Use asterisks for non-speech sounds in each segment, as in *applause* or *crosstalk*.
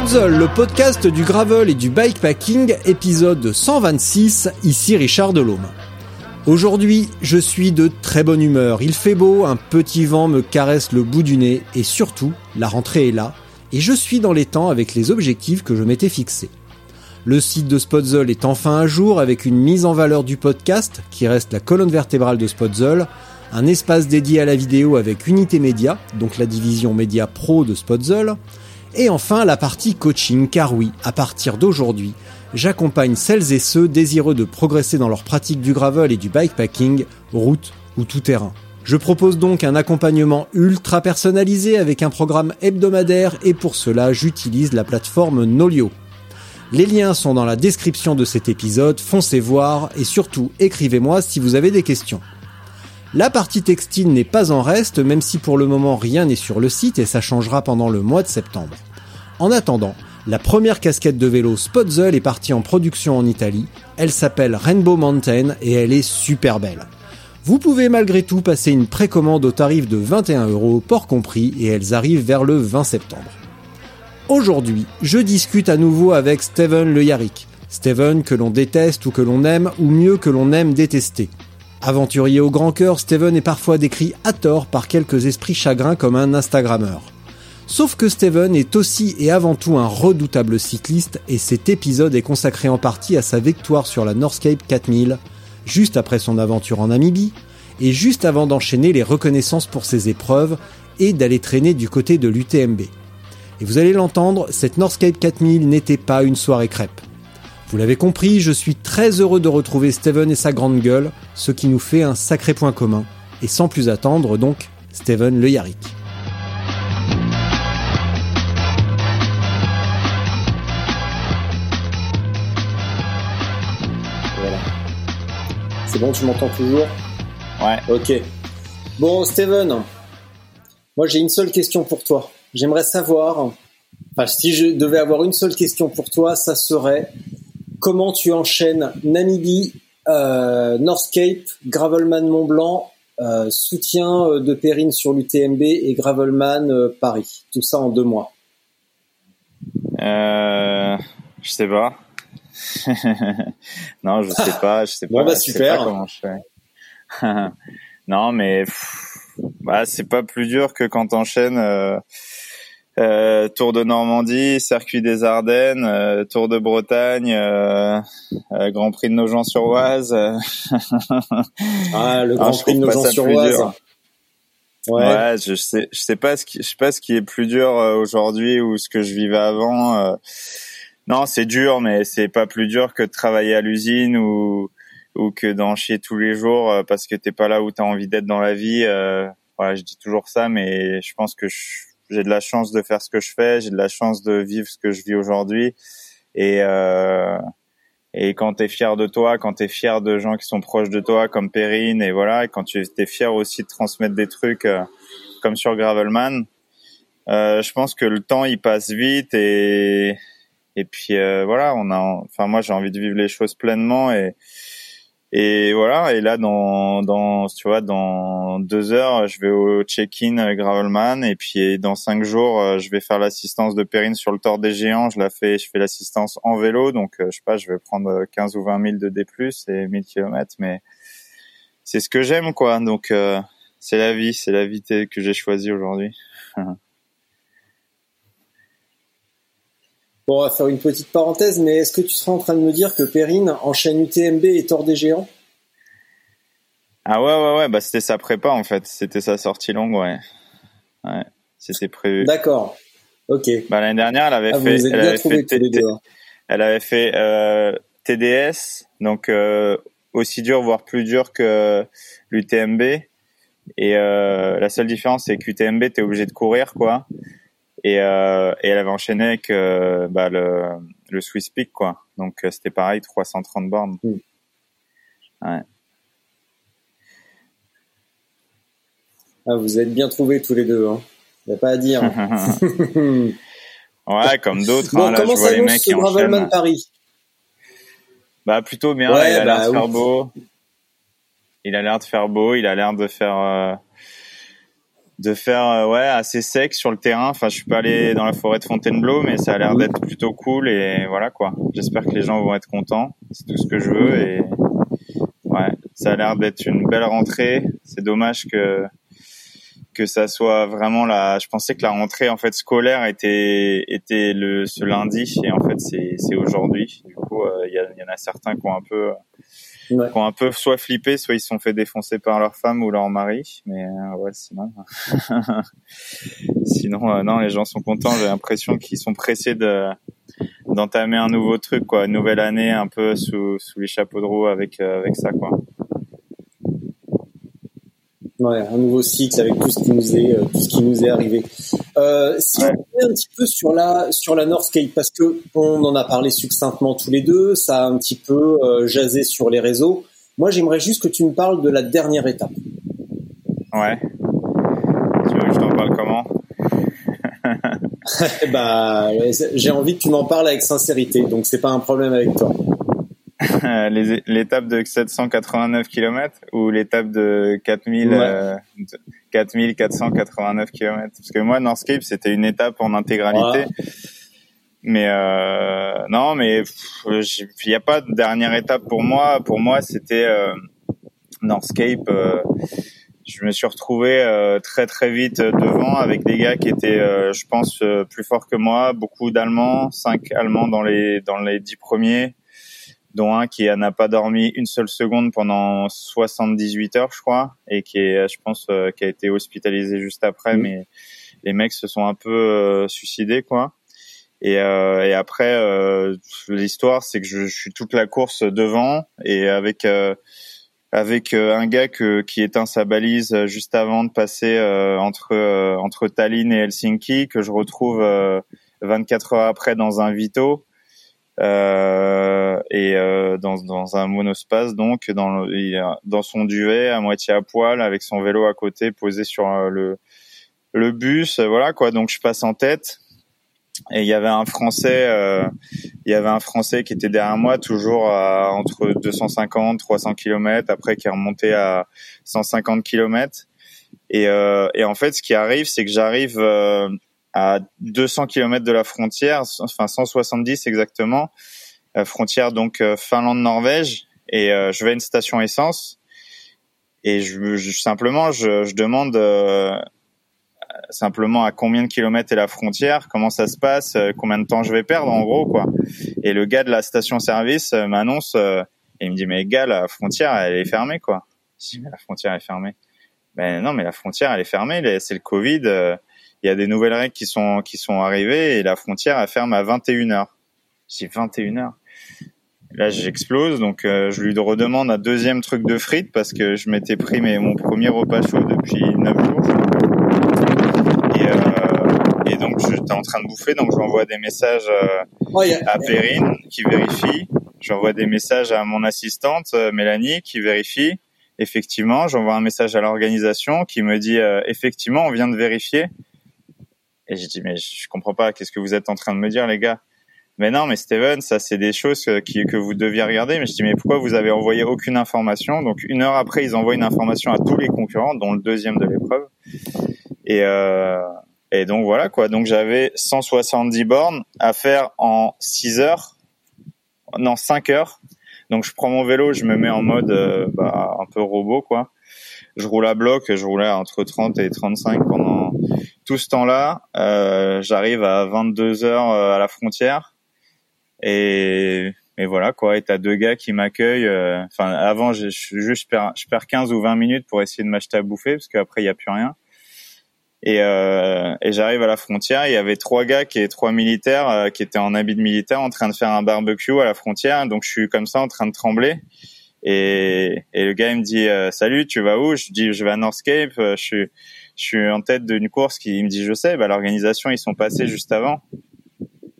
Spotzol, le podcast du gravel et du bikepacking, épisode 126, ici Richard Delhomme. Aujourd'hui, je suis de très bonne humeur. Il fait beau, un petit vent me caresse le bout du nez et surtout, la rentrée est là et je suis dans les temps avec les objectifs que je m'étais fixés. Le site de Spotzol est enfin à jour avec une mise en valeur du podcast qui reste la colonne vertébrale de Spotzol, un espace dédié à la vidéo avec Unité Média, donc la division média pro de Spotzol, et enfin la partie coaching, car oui, à partir d'aujourd'hui, j'accompagne celles et ceux désireux de progresser dans leur pratique du gravel et du bikepacking, route ou tout terrain. Je propose donc un accompagnement ultra personnalisé avec un programme hebdomadaire et pour cela j'utilise la plateforme Nolio. Les liens sont dans la description de cet épisode, foncez voir et surtout écrivez-moi si vous avez des questions. La partie textile n'est pas en reste, même si pour le moment rien n'est sur le site et ça changera pendant le mois de septembre. En attendant, la première casquette de vélo Spotzel est partie en production en Italie. Elle s'appelle Rainbow Mountain et elle est super belle. Vous pouvez malgré tout passer une précommande au tarif de 21 euros, port compris, et elles arrivent vers le 20 septembre. Aujourd'hui, je discute à nouveau avec Steven Le Yarrick. Steven que l'on déteste ou que l'on aime, ou mieux que l'on aime détester. Aventurier au grand cœur, Steven est parfois décrit à tort par quelques esprits chagrins comme un Instagrammeur. Sauf que Steven est aussi et avant tout un redoutable cycliste et cet épisode est consacré en partie à sa victoire sur la Northscape 4000, juste après son aventure en Namibie, et juste avant d'enchaîner les reconnaissances pour ses épreuves et d'aller traîner du côté de l'UTMB. Et vous allez l'entendre, cette Northscape 4000 n'était pas une soirée crêpe. Vous l'avez compris, je suis très heureux de retrouver Steven et sa grande gueule, ce qui nous fait un sacré point commun. Et sans plus attendre, donc, Steven Le Yarrick. Voilà. C'est bon, tu m'entends toujours? Ouais. Ok. Bon, Steven, moi j'ai une seule question pour toi. J'aimerais savoir, enfin, si je devais avoir une seule question pour toi, ça serait comment tu enchaînes Namibie, euh, Northcape, Gravelman Mont Blanc, euh, soutien euh, de Perrine sur l'UTMB et Gravelman euh, Paris? Tout ça en deux mois. Euh, je sais pas. *laughs* non, je sais pas, je sais *laughs* pas. Bon, bah, super. pas comment je fais. *laughs* non, mais bah c'est pas plus dur que quand t'enchaînes euh, Tour de Normandie, Circuit des Ardennes, euh, Tour de Bretagne, euh, euh, Grand Prix de Nogent-sur-Oise. *laughs* Ah, le Ah, Grand Prix de Nogent-sur-Oise. dur. Ouais. je sais, je sais pas ce qui, je sais pas ce qui est plus dur euh, aujourd'hui ou ce que je vivais avant. euh. Non, c'est dur, mais c'est pas plus dur que de travailler à l'usine ou ou que d'en chier tous les jours parce que t'es pas là où t'as envie d'être dans la vie. Voilà, je dis toujours ça, mais je pense que je- j'ai de la chance de faire ce que je fais, j'ai de la chance de vivre ce que je vis aujourd'hui, et euh, et quand t'es fier de toi, quand t'es fier de gens qui sont proches de toi, comme Perrine, et voilà, et quand tu es fier aussi de transmettre des trucs euh, comme sur Gravelman, euh, je pense que le temps il passe vite et et puis euh, voilà, on a, enfin moi j'ai envie de vivre les choses pleinement et et voilà. Et là dans dans tu vois dans deux heures, je vais au check-in euh, Gravelman et puis dans cinq jours, euh, je vais faire l'assistance de Perrine sur le Tour des Géants. Je la fais, je fais l'assistance en vélo, donc euh, je sais pas, je vais prendre euh, 15 ou 20 000 de D+ et 1000 km, mais c'est ce que j'aime quoi. Donc euh, c'est la vie, c'est la vie que j'ai choisie aujourd'hui. *laughs* Bon, on va faire une petite parenthèse, mais est-ce que tu seras en train de me dire que Perrine enchaîne UTMB et Tour des Géants? Ah ouais ouais ouais, bah c'était sa prépa en fait, c'était sa sortie longue ouais. Ouais. C'était prévu. D'accord. Ok. Bah, l'année dernière, elle avait ah, fait, elle avait fait, hein. elle avait fait euh, TDS, donc euh, aussi dur, voire plus dur que l'UTMB. Et euh, la seule différence, c'est qu'UTMB, t'es obligé de courir, quoi. Et, euh, et elle avait enchaîné avec euh, bah, le, le Swiss Peak, quoi. Donc euh, c'était pareil, 330 bornes. Mm. Ouais. Ah, vous êtes bien trouvés tous les deux. Hein. Y a pas à dire. *laughs* ouais, comme d'autres. Bon, hein, comment ça les mecs ce Gravelman. Paris? Bah plutôt bien. Ouais, il a l'air bah, de faire beau. Il a l'air de faire beau. Il a l'air de faire euh, de faire euh, ouais assez sec sur le terrain. Enfin, je suis pas allé dans la forêt de Fontainebleau, mais ça a l'air d'être plutôt cool et voilà quoi. J'espère que les gens vont être contents. C'est tout ce que je veux et ouais, ça a l'air d'être une belle rentrée. C'est dommage que que ça soit vraiment la. Je pensais que la rentrée en fait scolaire était était le ce lundi et en fait c'est c'est aujourd'hui. Du coup, euh, il y, a, il y en a certains qui ont un peu Ouais. qui un peu soit flippé, soit ils se sont fait défoncer par leur femme ou leur mari. Mais euh, ouais, sinon, *laughs* sinon euh, non, les gens sont contents. J'ai l'impression qu'ils sont pressés de d'entamer un nouveau truc, quoi, une nouvelle année un peu sous sous les chapeaux de roue avec euh, avec ça, quoi. Ouais, un nouveau cycle avec tout ce qui nous est, euh, tout ce qui nous est arrivé. Euh, si Ouais. on revient un petit peu sur la sur la Northscape, parce que on en a parlé succinctement tous les deux, ça a un petit peu euh, jasé sur les réseaux. Moi, j'aimerais juste que tu me parles de la dernière étape. Ouais. Tu veux que je t'en parle comment? Bah, *laughs* j'ai envie que tu m'en parles avec sincérité, donc c'est pas un problème avec toi. *laughs* L'étape de 789 km ou l'étape de 4000 Ouais. euh, de 4489 km Parce que moi, Northscape, c'était une étape en intégralité. Mais euh, non, mais il n'y a pas de dernière étape pour moi. Pour moi, c'était euh, Northscape. euh, je me suis retrouvé euh, très très vite devant avec des gars qui étaient, euh, je pense, euh, plus forts que moi. Beaucoup d'Allemands, cinq Allemands dans les dans les dix premiers, dont un qui n'a pas dormi une seule seconde pendant 78 heures, je crois, et qui est, je pense, euh, qui a été hospitalisé juste après. Mais les mecs se sont un peu euh, suicidés, quoi. Et, euh, et après, euh, l'histoire, c'est que je, je suis toute la course devant et avec euh, avec un gars que, qui éteint sa balise juste avant de passer euh, entre euh, entre Tallinn et Helsinki, que je retrouve euh, 24 heures après dans un Vito euh, et euh, dans, dans un monospace donc dans le- dans son duvet à moitié à poil avec son vélo à côté posé sur euh, le le bus voilà quoi. Donc je passe en tête. Et il y avait un français euh, il y avait un français qui était derrière moi toujours à entre 250 300 km après qui est remonté à 150 km et euh, et en fait ce qui arrive c'est que j'arrive euh, à 200 km de la frontière enfin 170 exactement euh, frontière donc euh, Finlande-Norvège et euh, je vais à une station essence et je, je- simplement je, je demande euh, simplement à combien de kilomètres est la frontière, comment ça se passe, combien de temps je vais perdre en gros quoi. Et le gars de la station-service m'annonce euh, et il me dit mais gars la frontière elle est fermée quoi. Je mais la frontière est fermée. Ben non mais la frontière elle est fermée, c'est le Covid, euh, il y a des nouvelles règles qui sont qui sont arrivées et la frontière elle ferme à 21h. Je dis 21h. Là, j'explose, donc euh, je lui redemande un deuxième truc de frites parce que je m'étais pris mes, mon premier repas chaud depuis 9 jours. Et, euh, et donc, j'étais en train de bouffer, donc j'envoie des messages euh, à Perrine qui vérifie. J'envoie des messages à mon assistante euh, Mélanie qui vérifie. Effectivement, j'envoie un message à l'organisation qui me dit euh, effectivement, on vient de vérifier. Et je dis mais je comprends pas, qu'est-ce que vous êtes en train de me dire les gars? Mais non, mais Steven, ça c'est des choses qui- que vous deviez regarder. Mais je dis mais pourquoi vous avez envoyé aucune information? Donc une heure après, ils envoient une information à tous les concurrents, dont le deuxième de l'épreuve. Et euh, et donc voilà quoi. Donc j'avais 170 bornes à faire en 6 heures, non 5 heures. Donc je prends mon vélo, je me mets en mode euh, bah, un peu robot quoi. Je roule à bloc, je roulais entre 30 et 35 pendant tout ce temps-là. Euh, J'arrive à 22 heures euh, à la frontière et et voilà quoi. Et t'as deux gars qui m'accueillent. euh, Enfin avant, je, je, juste je perds, je perds 15 ou 20 minutes pour essayer de m'acheter à bouffer parce qu'après il y a plus rien. Et, euh, et j'arrive à la frontière, il y avait trois gars qui trois militaires euh, qui étaient en habit de militaire en train de faire un barbecue à la frontière. Donc je suis comme ça en train de trembler. Et, et le gars il me dit euh, salut, tu vas où? Je dis je vais à Northscape. Euh, je suis je suis en tête d'une course qui il me dit je sais. Bah l'organisation ils sont passés juste avant.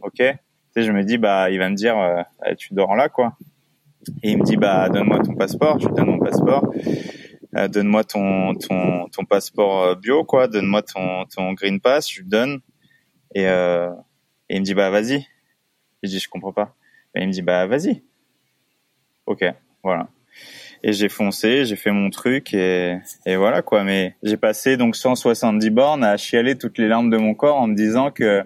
Ok. Tu sais, je me dis bah il va me dire eh, tu dors là quoi. Et il me dit bah donne-moi ton passeport. Je lui donne mon passeport. Euh, donne-moi ton, ton, ton passeport euh, bio, quoi, donne-moi ton, ton green pass, je lui donne. Et, euh, et il me dit, bah vas-y. Je dis, je comprends pas. Et il me dit, bah vas-y. Ok, voilà. Et j'ai foncé, j'ai fait mon truc et, et voilà quoi. Mais j'ai passé donc 170 bornes à chialer toutes les larmes de mon corps en me disant que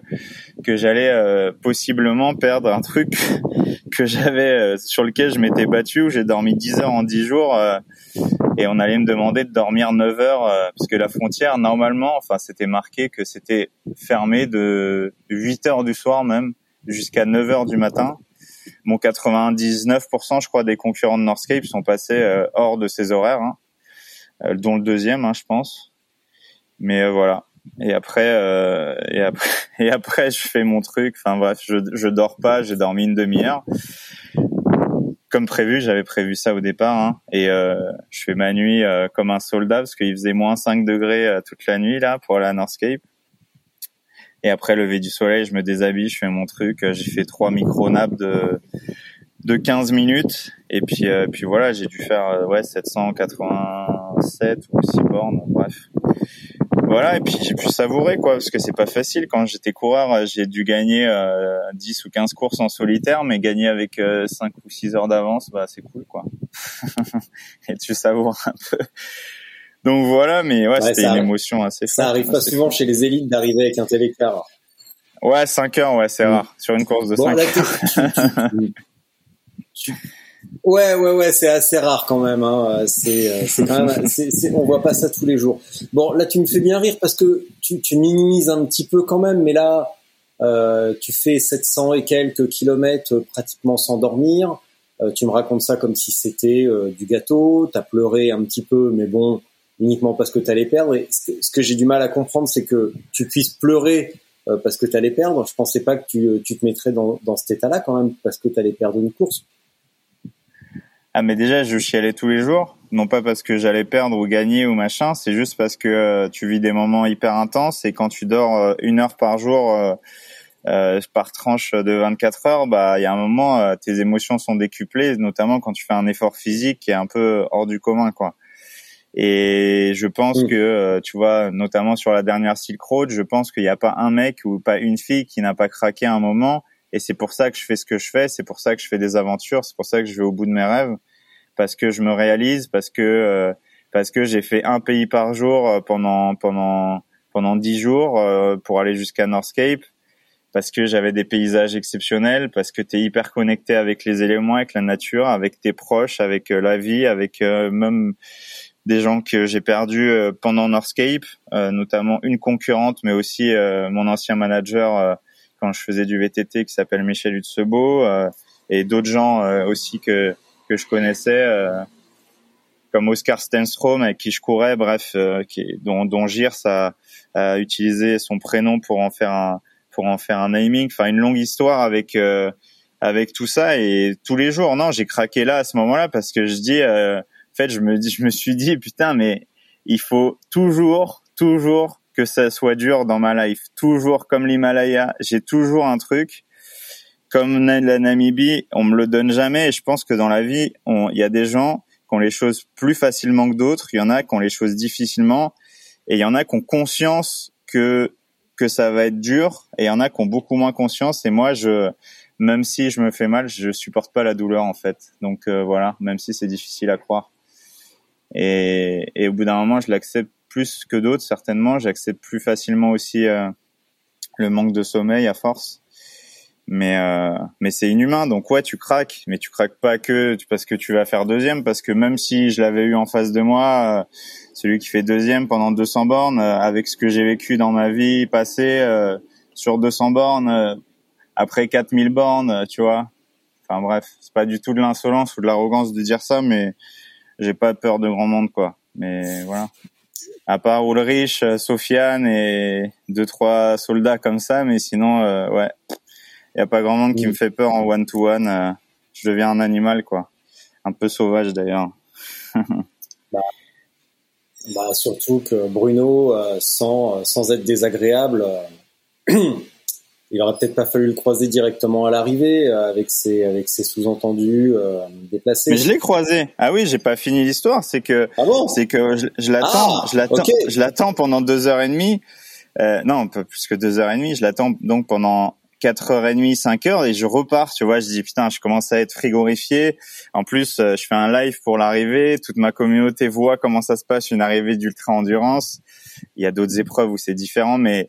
que j'allais euh, possiblement perdre un truc *laughs* que j'avais sur lequel je m'étais battu où j'ai dormi 10 heures en 10 jours et on allait me demander de dormir 9 heures euh, parce que la frontière normalement enfin c'était marqué que c'était fermé de 8 heures du soir même jusqu'à 9 heures du matin mon 99% je crois des concurrents de Northscape sont passés euh, hors de ces horaires hein, euh, dont le deuxième hein, je pense. Mais voilà. Et après et après *laughs* et après je fais mon truc. Enfin bref je je dors pas j'ai dormi une demi-heure. Comme prévu, j'avais prévu ça au départ, hein, et euh, je fais ma nuit euh, comme un soldat parce qu'il faisait moins 5 degrés euh, toute la nuit là pour à Northscape. Et après lever du soleil, je me déshabille, je fais mon truc. J'ai fait trois micro naps de de 15 minutes, et puis puis voilà, j'ai dû faire ouais 787 ou 6 bornes, bref. Voilà et puis j'ai pu savourer quoi parce que c'est pas facile. Quand j'étais coureur euh, j'ai dû gagner euh, 10 ou 15 courses en solitaire mais gagner avec euh, 5 ou 6 heures d'avance bah c'est cool quoi. *laughs* Et tu savoures un peu donc voilà mais ouais, c'était une émotion assez forte ça arrive pas souvent chez les élites d'arriver avec un tel écart ouais 5 heures ouais c'est mm. rare sur une course de bon, 5 heures Ouais, ouais, ouais, c'est assez rare quand même. Hein. C'est, euh, c'est quand même, c'est, c'est, on voit pas ça tous les jours. Bon, là, tu me fais bien rire parce que tu, tu minimises un petit peu quand même, mais là, euh, tu fais 700 et quelques kilomètres pratiquement sans dormir. Euh, tu me racontes ça comme si c'était euh, du gâteau. T'as pleuré un petit peu, mais bon, uniquement parce que t'allais perdre. Et ce que, j'ai du mal à comprendre, c'est que tu puisses pleurer euh, parce que t'allais perdre. Je pensais pas que tu, tu te mettrais dans, dans cet état-là quand même parce que t'allais perdre une course. Ah mais déjà je chialais tous les jours, non pas parce que j'allais perdre ou gagner ou machin, c'est juste parce que euh, tu vis des moments hyper intenses et quand tu dors euh, une heure par jour euh, euh par tranche de 24 heures, bah il y a un moment tes émotions sont décuplées, notamment quand tu fais un effort physique qui est un peu hors du commun quoi. Et je pense mm. que tu vois, notamment sur la dernière Silk Road, je pense qu'il n'y a pas un mec ou pas une fille qui n'a pas craqué un moment. Et c'est pour ça que je fais ce que je fais, c'est pour ça que je fais des aventures, c'est pour ça que je vais au bout de mes rêves, parce que je me réalise, parce que euh, parce que j'ai fait un pays par jour euh, pendant pendant pendant dix jours euh, pour aller jusqu'à Northscape, parce que j'avais des paysages exceptionnels, parce que tu es hyper connecté avec les éléments, avec la nature, avec tes proches, avec la vie, avec même des gens que j'ai perdus pendant Northscape, notamment une concurrente, mais aussi mon ancien manager quand je faisais du VTT qui s'appelle Michel Hutsebo euh, et d'autres gens euh, aussi que que je connaissais euh, comme Oscar Stenstrom avec qui je courais, bref, qui, dont, dont Girs a, a, utilisé son prénom pour en faire un pour en faire un naming. Enfin, une longue histoire avec avec tout ça et tous les jours. Non, j'ai craqué là à ce moment-là parce que je dis, en fait, je me je me suis dit, putain, mais il faut toujours, toujours que ça soit dur dans ma life. Toujours comme l'Himalaya, j'ai toujours un truc. Comme la Namibie, on me le donne jamais. Et je pense que dans la vie, il y a des gens qui ont les choses plus facilement que d'autres. Il y en a qui ont les choses difficilement. Et il y en a qui ont conscience que que ça va être dur. Et il y en a qui ont beaucoup moins conscience. Et moi, je, même si je me fais mal, je supporte pas la douleur en fait. Donc euh, voilà, même si c'est difficile à croire. Et, et au bout d'un moment, je l'accepte plus que d'autres certainement. J'accepte plus facilement aussi euh, le manque de sommeil à force. Mais euh, mais c'est inhumain. Donc ouais, tu craques, mais tu craques pas que parce que tu vas faire deuxième, parce que même si je l'avais eu en face de moi, euh, celui qui fait deuxième pendant 200 bornes, avec ce que j'ai vécu dans ma vie passée sur 200 bornes, après 4000 bornes, tu vois. Enfin bref, c'est pas du tout de l'insolence ou de l'arrogance de dire ça, mais j'ai pas peur de grand monde quoi. Mais voilà. À part Ulrich, Sofiane et deux trois soldats comme ça, mais sinon, ouais, il y a pas grand monde qui me fait peur en one to one. je deviens un animal, quoi, un peu sauvage d'ailleurs. *laughs* bah, bah, surtout que Bruno, sans sans être désagréable. *clears throat* il aurait peut-être pas fallu le croiser directement à l'arrivée euh, avec ses avec ses sous-entendus euh, déplacés. Mais je l'ai croisé. Ah oui, j'ai pas fini l'histoire. C'est que ah bon? c'est que je, l'attends, ah, je l'attends, je l'attends pendant deux heures et demie. Euh, non, un peu plus que deux heures et demie. Je l'attends donc pendant quatre heures et demie, cinq heures, et je repars. Tu vois, je dis putain, je commence à être frigorifié. En plus, euh, je fais un live pour l'arrivée. Toute ma communauté voit comment ça se passe une arrivée d'ultra endurance. Il y a d'autres épreuves où c'est différent, mais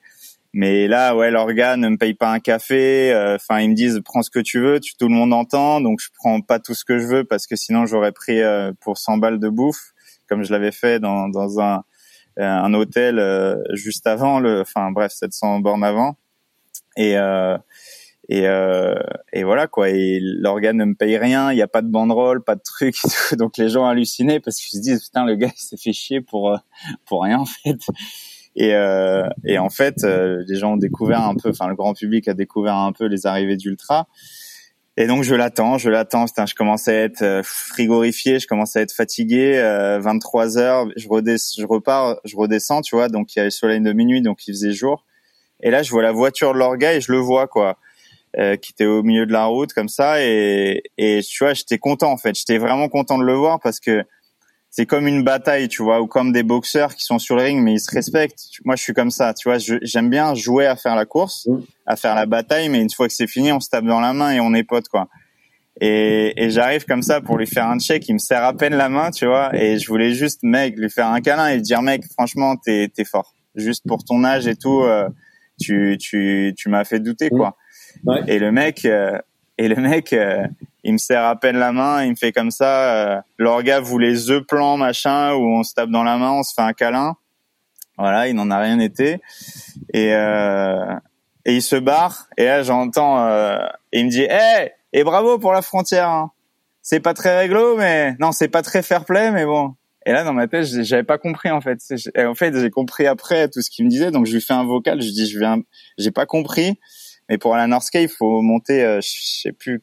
mais là, ouais, l'organe ne me paye pas un café. Euh, enfin, ils me disent prends ce que tu veux, tu, tout le monde entend, donc je prends pas tout ce que je veux parce que sinon j'aurais pris euh, pour 100 balles de bouffe, comme je l'avais fait dans, dans un, euh, un hôtel juste avant, le, enfin bref, 700 bornes avant. Et et, et voilà quoi. Et l'organe ne me paye rien, il n'y a pas de banderole, pas de truc, *laughs* donc les gens hallucinaient parce qu'ils se disent putain le gars il s'est fait chier pour pour rien en fait. Et, euh, et en fait, euh, les gens ont découvert un peu, enfin le grand public a découvert un peu les arrivées d'Ultra. Et donc je l'attends, je l'attends. Je commence à être euh, frigorifié, je commence à être fatigué. 23 heures, je, je repars, je redescends, tu vois. Donc il y a le soleil de minuit, donc il faisait jour. Et là, je vois la voiture de l'orga et je le vois quoi, euh, qui était au milieu de la route comme ça. Et, et tu vois, j'étais content en fait. J'étais vraiment content de le voir parce que c'est comme une bataille, tu vois, ou comme des boxeurs qui sont sur le ring mais ils se respectent. Moi, je suis comme ça, tu vois. J'aime bien jouer à faire la course, mm. à faire la bataille, mais une fois que c'est fini, on se tape dans la main et on est potes, quoi. Et, et j'arrive comme ça pour lui faire un check. Il me serre à peine la main, tu vois. Et je voulais juste, mec, lui faire un câlin et lui dire, mec, franchement, t'es es fort. Juste pour ton âge et tout, euh, tu tu tu m'as fait douter, quoi. Ouais. Et le mec, euh, et le mec, euh, il me serre à peine la main, il me fait comme ça. Euh, L'orga voulait the plan machin où on se tape dans la main, on se fait un câlin. Voilà, il n'en a rien été. Et euh, et il se barre. Et là, j'entends. Euh, il me dit, hé, et bravo pour la frontière. Hein. C'est pas très réglo, mais non, c'est pas très fair play, mais bon. Et là, dans ma tête, j'avais pas compris en fait. En fait, j'ai compris après tout ce qu'il me disait, donc je lui fais un vocal. Je dis, je viens, j'ai pas compris, mais pour la North il faut monter, euh, je sais plus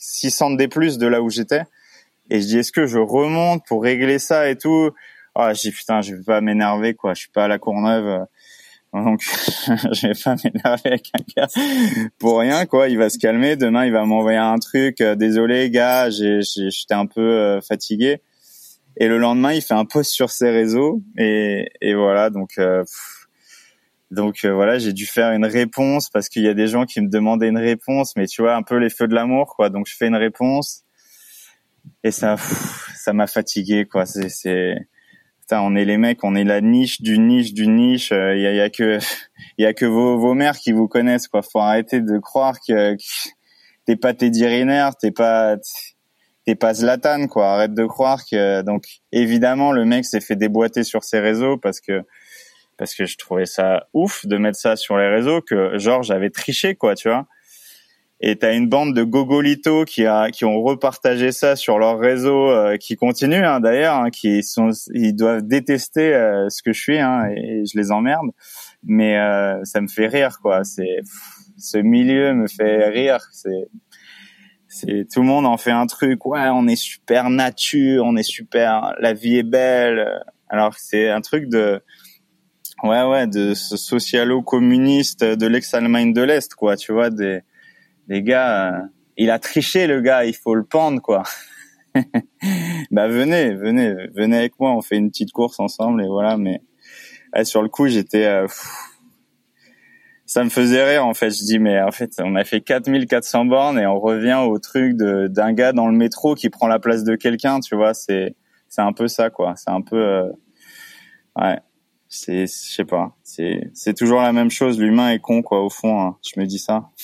600 des plus de là où j'étais. Et je dis, est-ce que je remonte pour régler ça et tout? Ah, je dis putain, je vais pas m'énerver quoi. Je suis pas à la Courneuve, donc *laughs* je vais pas m'énerver avec un gars pour rien quoi. Il va se calmer. Demain, il va m'envoyer un truc. Euh, désolé gars, j'étais un peu euh, fatigué. Et le lendemain, il fait un post sur ses réseaux et, et voilà. Donc euh, donc euh, voilà, j'ai dû faire une réponse parce qu'il y a des gens qui me demandaient une réponse, mais tu vois un peu les feux de l'amour quoi. Donc je fais une réponse et ça, ça m'a fatigué quoi. C'est, c'est, on est les mecs, on est la niche du niche du niche. Il euh, y, a, y, a, que, il *laughs* y a que vos, vos mères qui vous connaissent quoi. Faut arrêter de croire que, t'es pas Teddy Riner, t'es pas, t'es pas Zlatan quoi. Arrête de croire que. Donc évidemment le mec s'est fait déboîter sur ses réseaux parce que parce que je trouvais ça ouf de mettre ça sur les réseaux que Georges avait triché quoi, tu vois. Et t'as une bande de gogolitos qui a qui ont repartagé ça sur leur réseau, euh, qui continuent hein, d'ailleurs, hein, qui sont ils doivent détester euh, ce que je suis hein, et, je les emmerde, mais euh, ça me fait rire quoi. C'est ce milieu me fait rire. C'est c'est tout le monde en fait un truc. Ouais, on est super nature, on est super, la vie est belle. Alors c'est un truc de ouais ouais de ce socialo-communiste de l'ex-Allemagne de l'Est quoi tu vois des des gars euh, il a triché le gars il faut le pendre quoi. *laughs* Bah venez venez venez avec moi on fait une petite course ensemble et voilà mais sur le coup j'étais euh, ça me faisait rire en fait. Je dis mais en fait on a fait 4400 bornes et on revient au truc de d'un gars dans le métro qui prend la place de quelqu'un tu vois c'est c'est un peu ça quoi. C'est un peu euh, ouais c'est je sais pas. C'est c'est toujours la même chose. L'humain est con quoi au fond hein. je me dis ça. *laughs*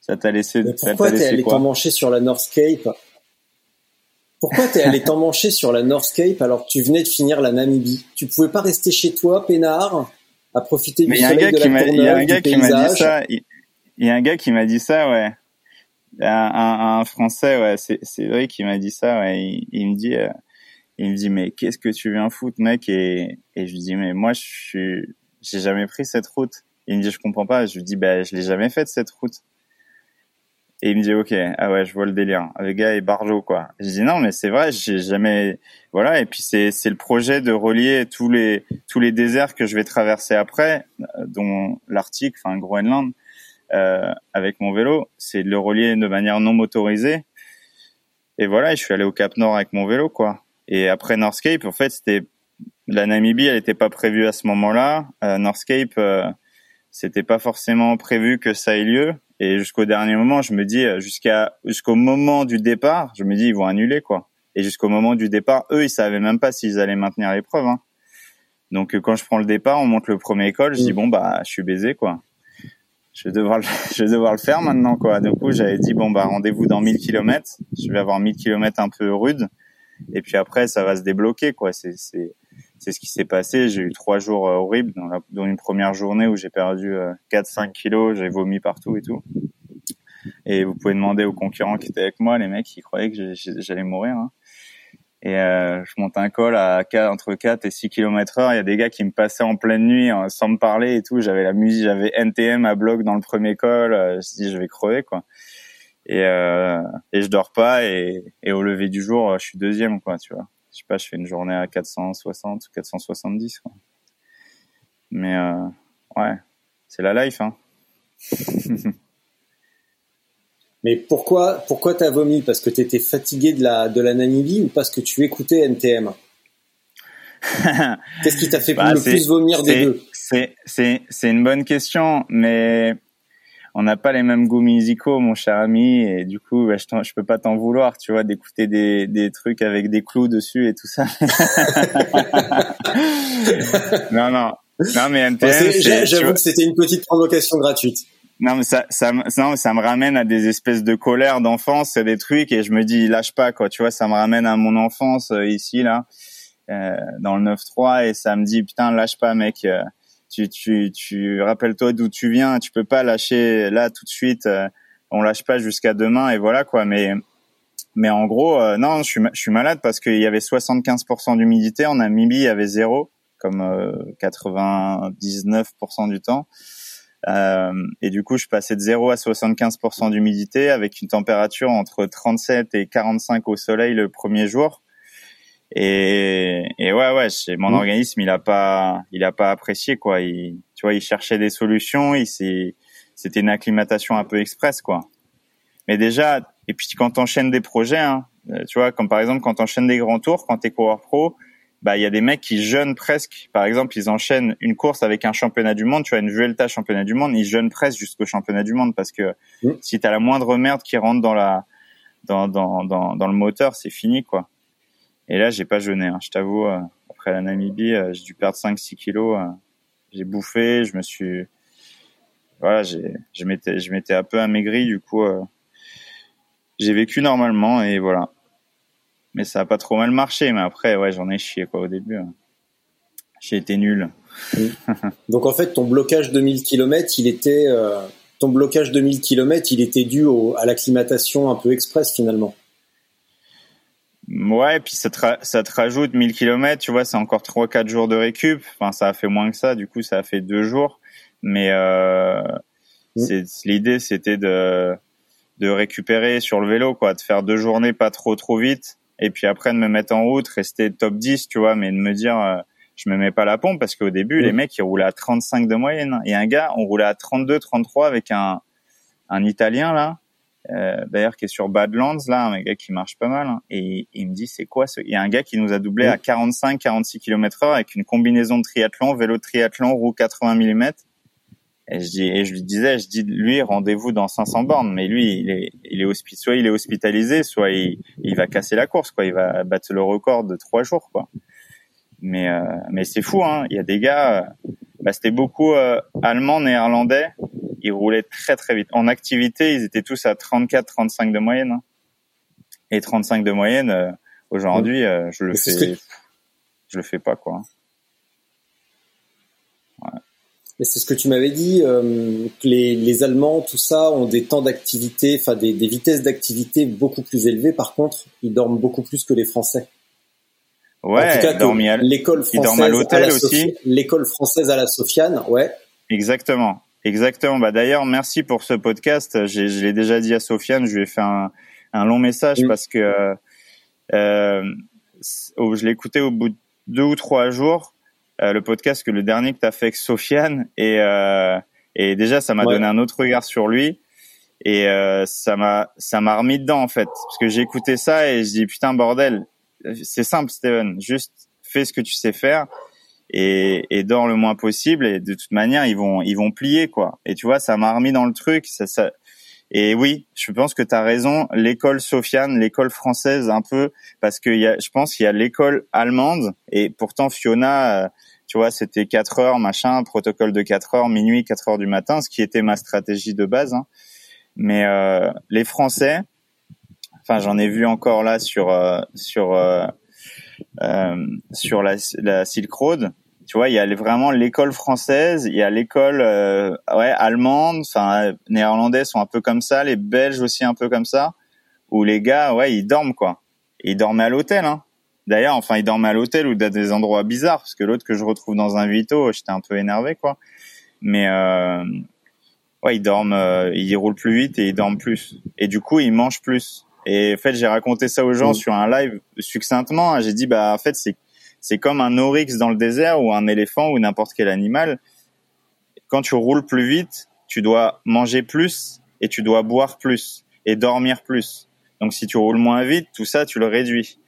Ça t'a laissé Mais pourquoi t'es allé t'emmancher sur la Northcape pourquoi t'es allé t'emmancher sur la Northcape alors que tu venais de finir la Namibie? Tu pouvais pas rester chez toi peinard à profiter du soleil de la il y a un gars qui m'a dit ça. Il y a un gars qui m'a dit ça ouais un, un, Français, ouais, c'est vrai qui m'a dit ça. Ouais, il, me dit, euh, il me dit, mais qu'est-ce que tu viens foutre, mec? Et, et je lui dis, mais moi, je suis, j'ai jamais pris cette route. Il me dit, je comprends pas. Je lui dis, bah, je l'ai jamais faite cette route. Et il me dit ok, ah ouais, je vois le délire. Le gars est barjo quoi. Je dis non mais c'est vrai, j'ai jamais voilà et puis c'est c'est le projet de relier tous les tous les déserts que je vais traverser après euh, dont l'Arctique, enfin Groenland euh, avec mon vélo, c'est de le relier de manière non motorisée. Et voilà, je suis allé au Cap Nord avec mon vélo quoi. Et après Northscape, en fait, c'était la Namibie, elle n'était pas prévue à ce moment-là. Euh, Northscape, euh, c'était pas forcément prévu que ça ait lieu. Et jusqu'au dernier moment, je me dis, euh, jusqu'à jusqu'au moment du départ, je me dis, ils vont annuler quoi. Et jusqu'au moment du départ, eux, ils savaient même pas s'ils allaient maintenir l'épreuve. Hein. Donc euh, quand je prends le départ, on monte le premier col, je dis mm. bon bah, je suis baisé quoi. Je vais devoir le, *laughs* je vais devoir le faire maintenant quoi. Du coup, j'avais dit bon bah rendez-vous dans 1000 km. Je vais avoir 1000 km un peu rude. Et puis après, ça va se débloquer quoi. C'est c'est c'est ce qui s'est passé. J'ai eu trois jours euh, horribles, dans, dans, une première journée où j'ai perdu 4-5 euh, kilos, j'ai vomi partout et tout. Et vous pouvez demander aux concurrents qui étaient avec moi, les mecs, qui croyaient que j'allais mourir. Hein. Et euh, je monte un col à 4, entre 4 et 6 km heure. Il y a des gars qui me passaient en pleine nuit hein, sans me parler et tout. J'avais la musique, j'avais NTM à bloc dans le premier col. je me suis je vais crever, quoi. Et, euh, et je dors pas. Et, et au lever du jour, je suis deuxième, quoi, tu vois je sais pas, je fais une journée à 460 ou 470 quoi. Mais euh, ouais, c'est la life hein. *laughs* Mais pourquoi pourquoi t'as vomi? Parce que t'étais fatigué de la de la Namibie ou parce que tu écoutais NTM *laughs* Qu'est-ce qui t'a fait bah, le plus vomir des deux? C'est c'est c'est une bonne question, mais on n'a pas les mêmes goûts musicaux, mon cher ami, et du coup, bah, je, je peux pas t'en vouloir, tu vois, d'écouter des, des trucs avec des clous dessus et tout ça. *laughs* *laughs* non, non, non, mais NTM, j'avoue que c'était une petite provocation gratuite. Non, mais ça, ça, non, ça me ramène à des espèces de colère d'enfance, des trucs, et je me dis, lâche pas, quoi, tu vois, ça me ramène à mon enfance euh, ici, là, euh, dans le 9-3, et ça me dit, putain, lâche pas, mec. Euh, tu, tu, tu rappelle-toi d'où tu viens. Tu peux pas lâcher là tout de suite. Euh, on lâche pas jusqu'à demain et voilà quoi. Mais mais en gros, euh, non, je suis, je suis malade parce qu'il y avait 75% d'humidité. En Namibie, il y avait zéro, comme 99% euh, du temps. Euh, et du coup, je passais de 0 à 75% d'humidité avec une température entre 37 et 45 au soleil le premier jour. Et, et ouais, ouais, mon mmh. organisme, il a pas, il a pas apprécié quoi. Il, tu vois, il cherchait des solutions. Il c'était une acclimatation un peu express quoi. Mais déjà, et puis quand t'enchaînes des projets, hein, euh, tu vois, comme par exemple quand t'enchaînes des grands tours, quand t'es coureur pro, bah il y a des mecs qui jeûnent presque. Par exemple, ils enchaînent une course avec un championnat du monde. Tu vois, une Vuelta championnat du monde, ils jeûnent presque jusqu'au championnat du monde parce que mmh. si t'as la moindre merde qui rentre dans la, dans, dans, dans, dans le moteur, c'est fini quoi. Et là, j'ai pas jeûné. Hein. Je t'avoue, euh, après la Namibie, euh, j'ai dû perdre 5-6 kilos. Euh. j'ai bouffé, je me suis, voilà, j'ai, je m'étais, je m'étais un peu amaigri. Du coup, j'ai vécu normalement et voilà. Mais ça a pas trop mal marché. Mais après, ouais, j'en ai chié quoi au début. Hein. J'ai été nul. Donc en fait, ton blocage de 1000 km, il était, ton blocage de 1000 km, il était dû à l'acclimatation un peu express finalement. Ouais, puis ça te, ça te rajoute 1000 km, tu vois, c'est encore 3-4 jours de récup. Enfin, ça a fait moins que ça, du coup, ça a fait deux jours. Mais euh, mmh. l'idée, c'était de, de récupérer sur le vélo, quoi, de faire deux journées pas trop trop vite, et puis après de me mettre en route, rester top 10, tu vois, mais de me dire, euh, je me mets pas la pompe parce qu'au début, les mecs, ils roulaient à 35 de moyenne. Et un gars, on roulait à 32, 33 avec un, un Italien là euh, d'ailleurs qui est sur Badlands là, un gars qui marche pas mal, hein, et, il me dit c'est quoi ce... Il y a un gars qui nous a doublé à 45-46 km heure avec une combinaison de triathlon, vélo de triathlon, roue 80 mm. Et je dis, et je lui disais, je dis, lui, rendez-vous dans 500 bornes, mais lui, il est, il est soit il est hospitalisé, soit il, il va casser la course, quoi. Il va battre le record de trois jours, quoi. Mais, euh, mais c'est fou, hein. Il y a des gars, euh, bah, c'était beaucoup euh, allemands, néerlandais, ils roulaient très très vite. En activité, ils étaient tous à 34-35 de moyenne. Hein. Et 35 de moyenne, euh, aujourd'hui, euh, je le fais, je le fais pas quoi. Mais c'est ce que tu m'avais dit, euh, que les, les, Allemands, tout ça, ont des temps d'activité, enfin des, des, vitesses d'activité beaucoup plus élevées. Par contre, ils dorment beaucoup plus que les Français. Ouais, en tout cas, l'école française à l'hôtel aussi. L'école française à la Sofiane, ouais. Exactement, exactement. Bah d'ailleurs, merci pour ce podcast. Je l'ai déjà dit à Sofiane, je lui ai fait un, un long message mm. parce que euh, je l'ai écouté au bout de deux ou trois jours euh, le podcast que le dernier que tu as fait avec Sofiane. Et euh, et déjà ça m'a donné un autre regard sur lui. Et euh, ça m'a ça m'a remis dedans en fait. Parce que j'ai écouté ça et je dis putain bordel. C'est simple Steven. Juste fais ce que tu sais faire et, et dors le moins possible. Et de toute manière ils vont ils vont plier quoi. Et tu vois ça m'a remis dans le truc. Ça, ça et oui, je pense que tu as raison. L'école Sofiane, l'école française, un peu, parce que y a, je pense qu'il y a l'école allemande, et pourtant Fiona, tu vois, c'était 4 heures, machin, protocole de 4 heures, minuit, 4 heures du matin, ce qui était ma stratégie de base. Hein. Mais euh, les Français, enfin, j'en ai vu encore là sur euh, sur euh, sur la, la Silk Road tu vois, il y a vraiment l'école française, il y a l'école ouais allemande, enfin néerlandais sont un peu comme ça, les Belges aussi un peu comme ça, où les gars, ouais, ils dorment quoi. ils dormaient à l'hôtel, hein. D'ailleurs, enfin, ils dormaient à l'hôtel ou dans des endroits bizarres, parce que l'autre que je retrouve dans un Vito, j'étais un peu énervé quoi. Mais euh, ouais, ils dorment, euh, ils roulent plus vite et ils dorment plus. Et du coup, ils mangent plus. Et en fait, j'ai raconté ça aux gens mmh. sur un live succinctement. Hein. J'ai dit, bah en fait, c'est c'est comme un oryx dans le désert ou un éléphant ou n'importe quel animal. Quand tu roules plus vite, tu dois manger plus et tu dois boire plus et dormir plus. Donc si tu roules moins vite, tout ça tu le réduis.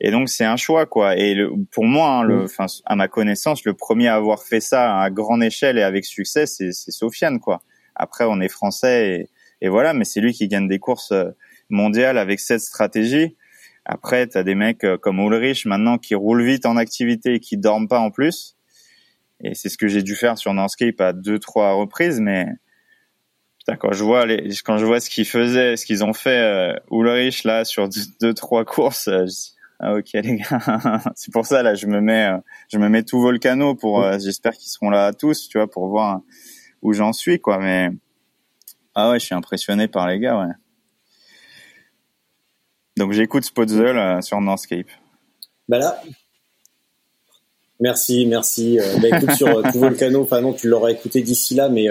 Et donc c'est un choix quoi. Et pour moi, hein, le, enfin à ma connaissance, le premier à avoir fait ça à grande échelle et avec succès, c'est Sofiane quoi. Après on est français et, et voilà, mais c'est lui qui gagne des courses euh, mondiales avec cette stratégie. Après, tu as des mecs euh, comme Ulrich maintenant qui roulent vite en activité et qui dorment pas en plus. Et c'est ce que j'ai dû faire sur Nanscape à deux, trois reprises, mais putain, quand je vois les, quand je vois ce qu'ils faisaient, ce qu'ils ont fait euh, Ulrich là sur deux, trois courses, euh, ah ok *laughs* les gars, c'est pour ça là, je me mets, euh, je me mets tout volcano pour, j'espère qu'ils seront là tous, tu vois, pour voir où j'en suis quoi. Mais ah ouais, je suis impressionné par les gars, ouais. Donc j'écoute Spotzel euh, sur Nanscape. Bah là. Merci, merci. Euh, bah écoute sur euh, tout Volcano, enfin non, tu l'auras écouté d'ici là, mais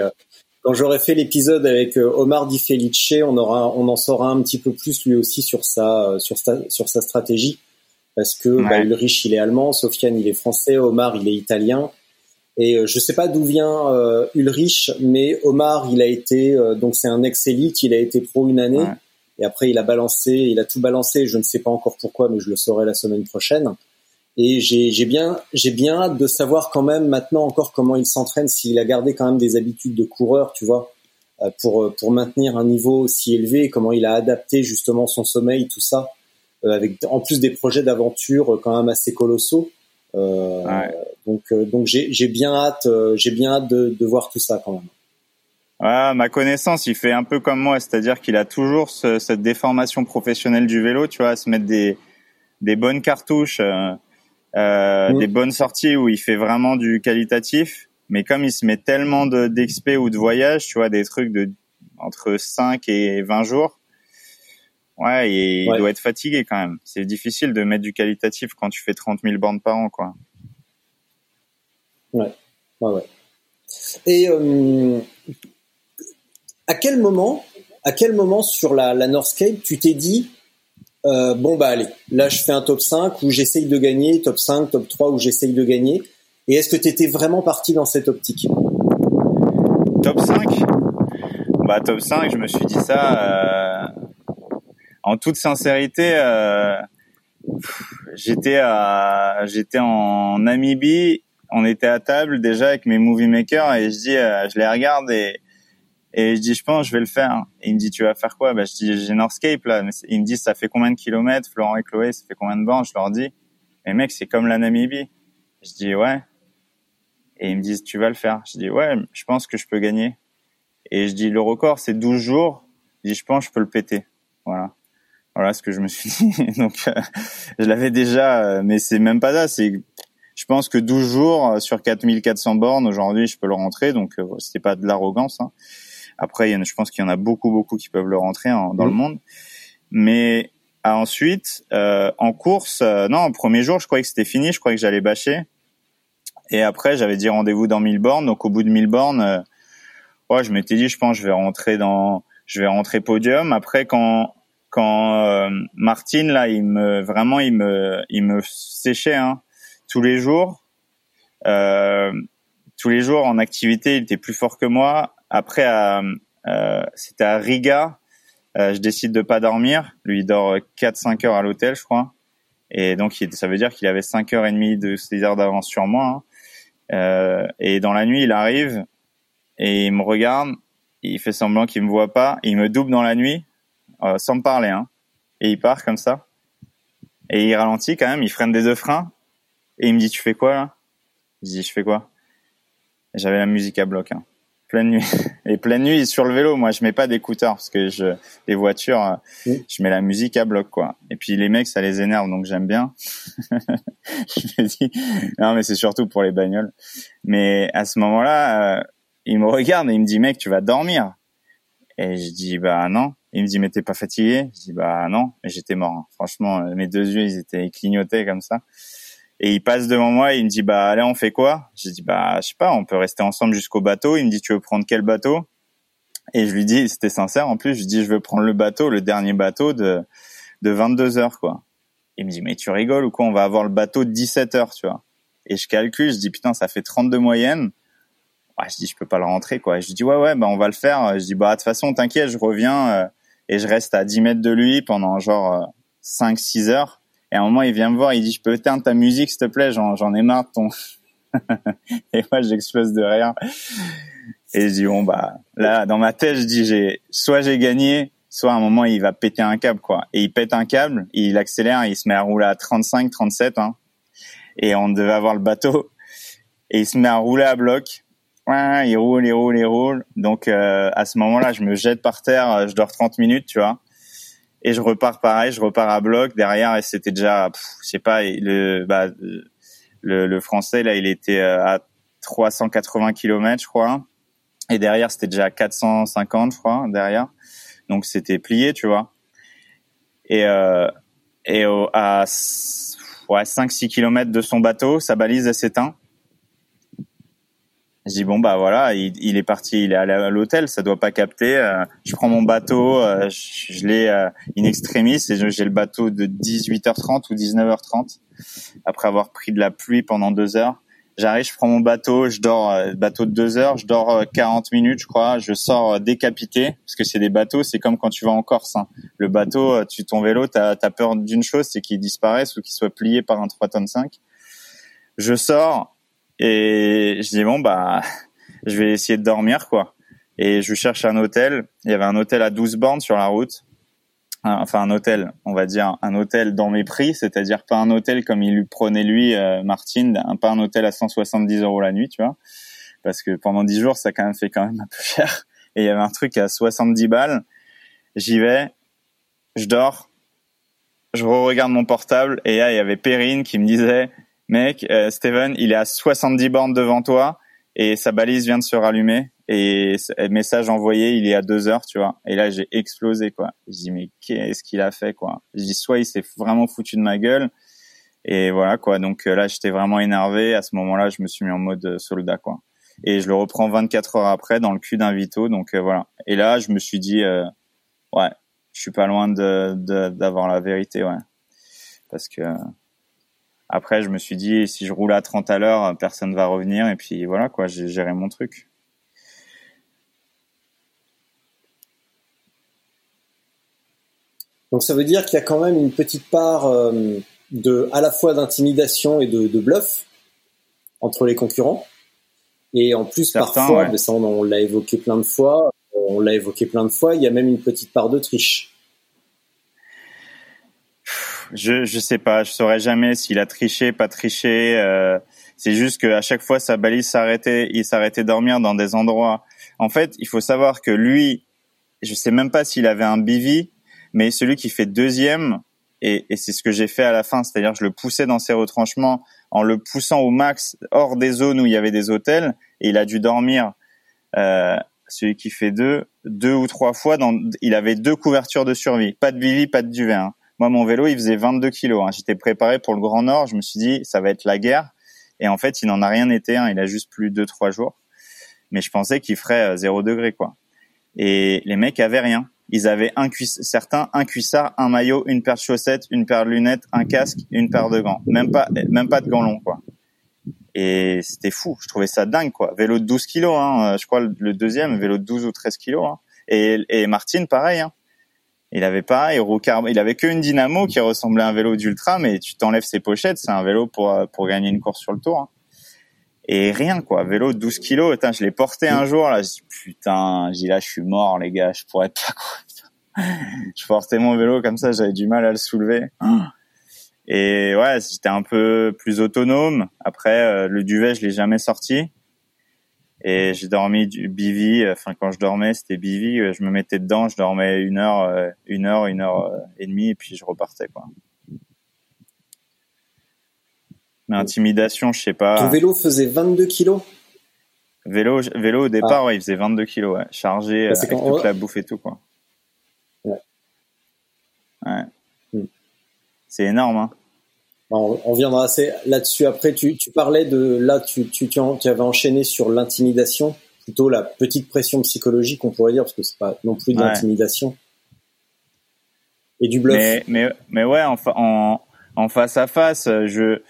quand j'aurai fait l'épisode avec Omar Di Felice, on aura, on en saura un petit peu plus lui aussi sur sa, sur sa, sur sa stratégie, parce que bah, Ulrich il est allemand, Sofiane il est français, Omar il est italien, et je sais pas d'où vient Ulrich, mais Omar il a été, donc c'est un ex élite, il a été pro une année. Et après, il a balancé, il a tout balancé. Je ne sais pas encore pourquoi, mais je le saurai la semaine prochaine. Et j'ai bien, j'ai bien hâte de savoir quand même maintenant encore comment il s'entraîne, s'il a gardé quand même des habitudes de coureur, tu vois, euh, pour pour maintenir un niveau aussi élevé. Comment il a adapté justement son sommeil, tout ça, euh, avec en plus des projets d'aventure quand même assez colossaux. Euh, Donc euh, donc j'ai bien hâte, j'ai bien hâte de, de voir tout ça quand même. Ah, ma connaissance, il fait un peu comme moi, c'est-à-dire qu'il a toujours ce, cette déformation professionnelle du vélo, tu vois, à se mettre des, des bonnes cartouches, euh, euh des bonnes sorties où il fait vraiment du qualitatif. Mais comme il se met tellement d'exp ou de voyage, tu vois, des trucs de entre 5 et 20 jours, ouais, il doit être fatigué quand même. C'est difficile de mettre du qualitatif quand tu fais 30 000 bornes par an, quoi. Ouais, ouais, ouais. Et euh, à quel moment, à quel moment sur la, la Northscape, tu t'es dit, euh, bon bah allez, là je fais un top 5 où j'essaye de gagner, top 5, top 3 où j'essaye de gagner. Et est-ce que tu étais vraiment parti dans cette optique? Top 5 Bah top 5, je me suis dit ça euh, en toute sincérité. Euh, j'étais à, j'étais en Namibie, on était à table déjà avec mes movie makers et je dis, euh, je les regarde et et je dis, je pense, je vais le faire. Et il me dit, tu vas faire quoi? Bah, Je dis, j'ai Northscape là. il me dit, ça fait combien de kilomètres? Florent et Chloé, ça fait combien de bancs? Je leur dis, mais mec, c'est comme la Namibie. Je dis, ouais. Et ils me disent, tu vas le faire. Je dis, ouais, je pense que je peux gagner. Et je dis, le record, c'est 12 jours. Je dis, je pense, que je peux le péter. Voilà. Voilà ce que je me suis dit. *laughs* Donc, euh, je l'avais déjà, euh, mais c'est même pas ça. C'est je pense que 12 jours sur 4400 bornes aujourd'hui, je peux le rentrer. Donc c'était pas de l'arrogance. Hein. Après, je pense qu'il y en a beaucoup, beaucoup qui peuvent le rentrer dans le mmh. monde. Mais ensuite, en course, non, au premier jour, je croyais que c'était fini. Je croyais que j'allais bâcher. Et après, j'avais dit rendez-vous dans 1000 bornes. Donc au bout de 1000 bornes, ouais, je m'étais dit, je pense, je vais rentrer dans, je vais rentrer podium. Après, quand quand euh, Martine là, il me vraiment, il me il me séchait hein, tous les jours. Euh, tous les jours en activité, il était plus fort que moi. Après, euh, c'était à Riga. Euh, je décide de pas dormir. Lui, il dort 4-5 heures à l'hôtel, je crois. Et donc, ça veut dire qu'il avait 5 heures et demie de 6 heures d'avance sur moi. Hein. Euh, et dans la nuit, il arrive et il me regarde, il fait semblant qu'il me voit pas, il me double dans la nuit, euh, sans me parler, hein, et il part comme ça. Et il ralentit quand même, il freine des deux freins, et il me dit tu fais quoi là? Je dis je fais quoi? J'avais la musique à bloc, hein. pleine nuit. *laughs* Et pleine nuit sur le vélo, moi je mets pas d'écouteurs parce que je les voitures, euh, je mets la musique à bloc quoi. Et puis les mecs ça les énerve donc j'aime bien. *laughs* je me dis non mais c'est surtout pour les bagnoles. Mais à ce moment-là, euh, il me regarde et il me dit, mec, tu vas dormir? Et je dis, bah non. Il me dit, mais t'es pas fatigué? Je dis, bah non. Et j'étais mort. Hein. Franchement, euh, mes deux yeux, ils étaient clignotés comme ça. Et il passe devant moi il me dit, bah allez, on fait quoi? J'ai dit, bah je sais pas, on peut rester ensemble jusqu'au bateau. Il me dit, tu veux prendre quel bateau? Et je lui dis, c'était sincère en plus, je dis, je veux prendre le bateau, le dernier bateau de, de 22 heures, quoi. Il me dit, mais tu rigoles ou quoi? On va avoir le bateau de 17 heures, tu vois. Et je calcule, je dis, putain, ça fait 32 moyennes ah, je dis je peux pas le rentrer quoi. Je dis ouais ouais bah on va le faire. Je dis bah de toute façon t'inquiète je reviens euh, et je reste à 10 mètres de lui pendant genre 5 euh, 6 heures. Et à un moment il vient me voir il dit je peux éteindre ta musique s'il te plaît j'en ai marre ton *laughs* et moi j'explose de rire. Et je dis bon bah là dans ma tête je dis j'ai soit j'ai gagné soit à un moment il va péter un câble quoi. Et il pète un câble, il accélère, il se met à rouler à 35 37 hein. Et on devait avoir le bateau et il se met à rouler à bloc il roule, il roule, il roule. Donc euh, à ce moment-là, je me jette par terre, euh, je dors 30 minutes, tu vois. Et je repars pareil, je repars à bloc derrière et c'était déjà, je sais pas, le, bah, le, le français là, il était euh, à 380 km, je crois. Et derrière, c'était déjà 450, je crois, derrière. Donc c'était plié, tu vois. Et euh, et à ouais 5-6 km de son bateau, sa balise s'éteint. Je dis bon bah voilà, il, il est parti, il est allé à l'hôtel, ça doit pas capter. Euh, je prends mon bateau, euh, je, je l'ai euh, in extremis et j'ai le bateau de 18h30 ou 19h30 après avoir pris de la pluie pendant deux heures. J'arrive, je prends mon bateau, je dors bateau de deux heures, je dors 40 minutes je crois, je sors décapité parce que c'est des bateaux, c'est comme quand tu vas en Corse. Hein. Le bateau, tu ton vélo, t'as as peur d'une chose, c'est qu'il disparaisse ou qu'il soit plié par un 3 tonnes 5. Je sors, et je dis bon bah *laughs* je vais essayer de dormir quoi. Et je cherche un hôtel. Il y avait un hôtel à 12 bornes sur la route. Enfin un hôtel, on va dire un hôtel dans mes prix, c'est-à-dire pas un hôtel comme il prenait lui, euh, Martine, pas un hôtel à 170 euros la nuit, tu vois, parce que pendant 10 jours ça quand même fait quand même un peu cher. Et il y avait un truc à 70 balles. J'y vais, je dors, je re-regarde mon portable et là il y avait Perrine qui me disait mec, euh, Steven, il est à 70 bornes devant toi et sa balise vient de se rallumer et message envoyé, il est à deux heures, tu vois. Et là, j'ai explosé, quoi. Je dis, mais qu'est-ce qu'il a fait, quoi? Je dis, soit il s'est vraiment foutu de ma gueule, et voilà, quoi. Donc euh, là, j'étais vraiment énervé. À ce moment-là, je me suis mis en mode euh, soldat, quoi. Et je le reprends 24 heures après dans le cul d'un Vito, donc voilà. Et là, je me suis dit, ouais, je suis pas loin de d'avoir la vérité, ouais. Parce que après, je me suis dit, si je roule à 30 à l'heure, personne va revenir. Et puis voilà, quoi, j'ai géré mon truc. Donc ça veut dire qu'il y a quand même une petite part euh, de, à la fois d'intimidation et de, bluff entre les concurrents. Et en plus, parfois, mais ça on l'a évoqué plein de fois, on l'a évoqué plein de fois, il y a même une petite part de triche. Je je sais pas, je saurais jamais s'il a triché, pas triché. Euh, c'est juste qu'à chaque fois sa balise s'arrêtait, il s'arrêtait dormir dans des endroits. En fait, il faut savoir que lui, je sais même pas s'il avait un bivy, mais celui qui fait deuxième et, et c'est ce que j'ai fait à la fin, c'est-à-dire je le poussais dans ses retranchements en le poussant au max hors des zones où il y avait des hôtels et il a dû dormir euh, celui qui fait deux deux ou trois fois dans il avait deux couvertures de survie, pas de bivi, pas de duvet. Hein. Moi mon vélo il faisait 22 kilos, hein. j'étais préparé pour le Grand Nord, je me suis dit ça va être la guerre et en fait il n'en a rien été, hein. il a juste plus deux trois jours, mais je pensais qu'il ferait 0 euh, degré quoi. Et les mecs avaient rien ils avaient un cuisse, certains un cuissard, un maillot, une paire de chaussettes, une paire de lunettes, un casque, une paire de gants. Même pas, même pas de gants longs, quoi. Et c'était fou. Je trouvais ça dingue, quoi. Vélo de 12 kilos, hein. Je crois le deuxième, vélo de 12 ou 13 kilos, hein. Et, et Martine, pareil, hein. Il avait pas, il avait qu'une dynamo qui ressemblait à un vélo d'ultra, mais tu t'enlèves ses pochettes, c'est un vélo pour, pour gagner une course sur le tour. Hein. Et rien quoi. Vélo 12 kilos putain, je l'ai porté un jour là je dis putain j'ai là je suis mort les gars je pourrais pas quoi *laughs* je portais mon vélo comme ça j'avais du mal à le soulever. Et ouais j'étais un peu plus autonome. Après euh, le duvet je l'ai jamais sorti et j'ai dormi du bivy enfin quand je dormais c'était bivy je me mettais dedans je dormais une heure euh, une heure une heure et demie et puis je repartais quoi mais intimidation, je sais pas. Ton vélo faisait 22 kilos? Vélo, vélo au départ, ah. ouais, il faisait 22 kilos, ouais. chargé bah, avec toute la bouffe et tout, quoi. Ouais. Ouais. Hmm. C'est énorme, hein. On, on viendra assez là-dessus après. Tu, tu, parlais de là, tu, tu, tu, avais enchaîné sur l'intimidation, plutôt la petite pression psychologique, on pourrait dire, parce que c'est pas non plus de l'intimidation. Et du bluff. Mais, mais, mais ouais, en, en, en face à face, je,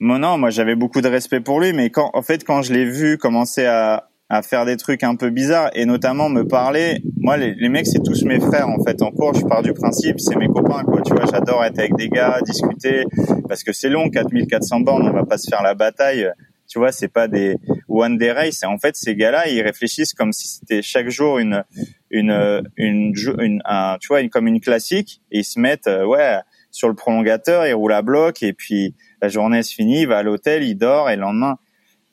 moi non, moi j'avais beaucoup de respect pour lui, mais quand en fait quand je l'ai vu commencer à, à faire des trucs un peu bizarres et notamment me parler, moi les, les mecs c'est tous mes frères en fait en cours, je pars du principe c'est mes copains quoi, tu vois, j'adore être avec des gars, discuter parce que c'est long 4400 bornes, on va pas se faire la bataille, tu vois, c'est pas des one day race, en fait ces gars-là, ils réfléchissent comme si c'était chaque jour une une une, une, un, tu vois, une, comme une classique. Ils se mettent euh, ouais, sur le prolongateur, ils roulent à bloc et puis la journée se finit, il va à l'hôtel, il dort et le lendemain.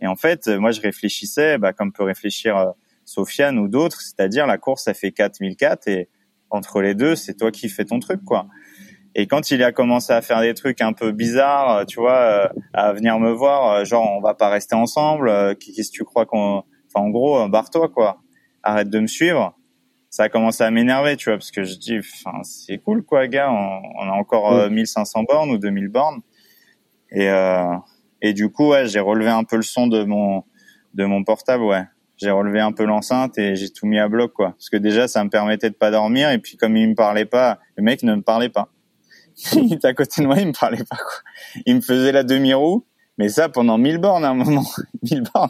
Et en fait, moi, je réfléchissais, bah, comme peut réfléchir euh, Sofiane ou d'autres, c'est-à-dire la course, ça fait 4004 et entre les deux, c'est toi qui fais ton truc, quoi. Et quand il a commencé à faire des trucs un peu bizarres, euh, tu vois, euh, à venir me voir, genre on va pas rester ensemble, qu'est-ce que tu crois qu'on, enfin en gros, barre-toi quoi, arrête de me suivre. Ça a commencé à m'énerver, tu vois, parce que je dis, enfin c'est cool quoi, gars, on, a encore 1500 bornes ou 2000 bornes et, euh, et du coup, ouais, j'ai relevé un peu le son de mon, de mon portable, ouais. J'ai relevé un peu l'enceinte et j'ai tout mis à bloc, quoi. Parce que déjà, ça me permettait de pas dormir. Et puis, comme il me parlait pas, le mec ne me parlait pas. *laughs* il était à côté de moi, il me parlait pas, quoi. Il me faisait la demi-roue. Mais ça, pendant mille bornes, à un moment. *laughs* mille bornes.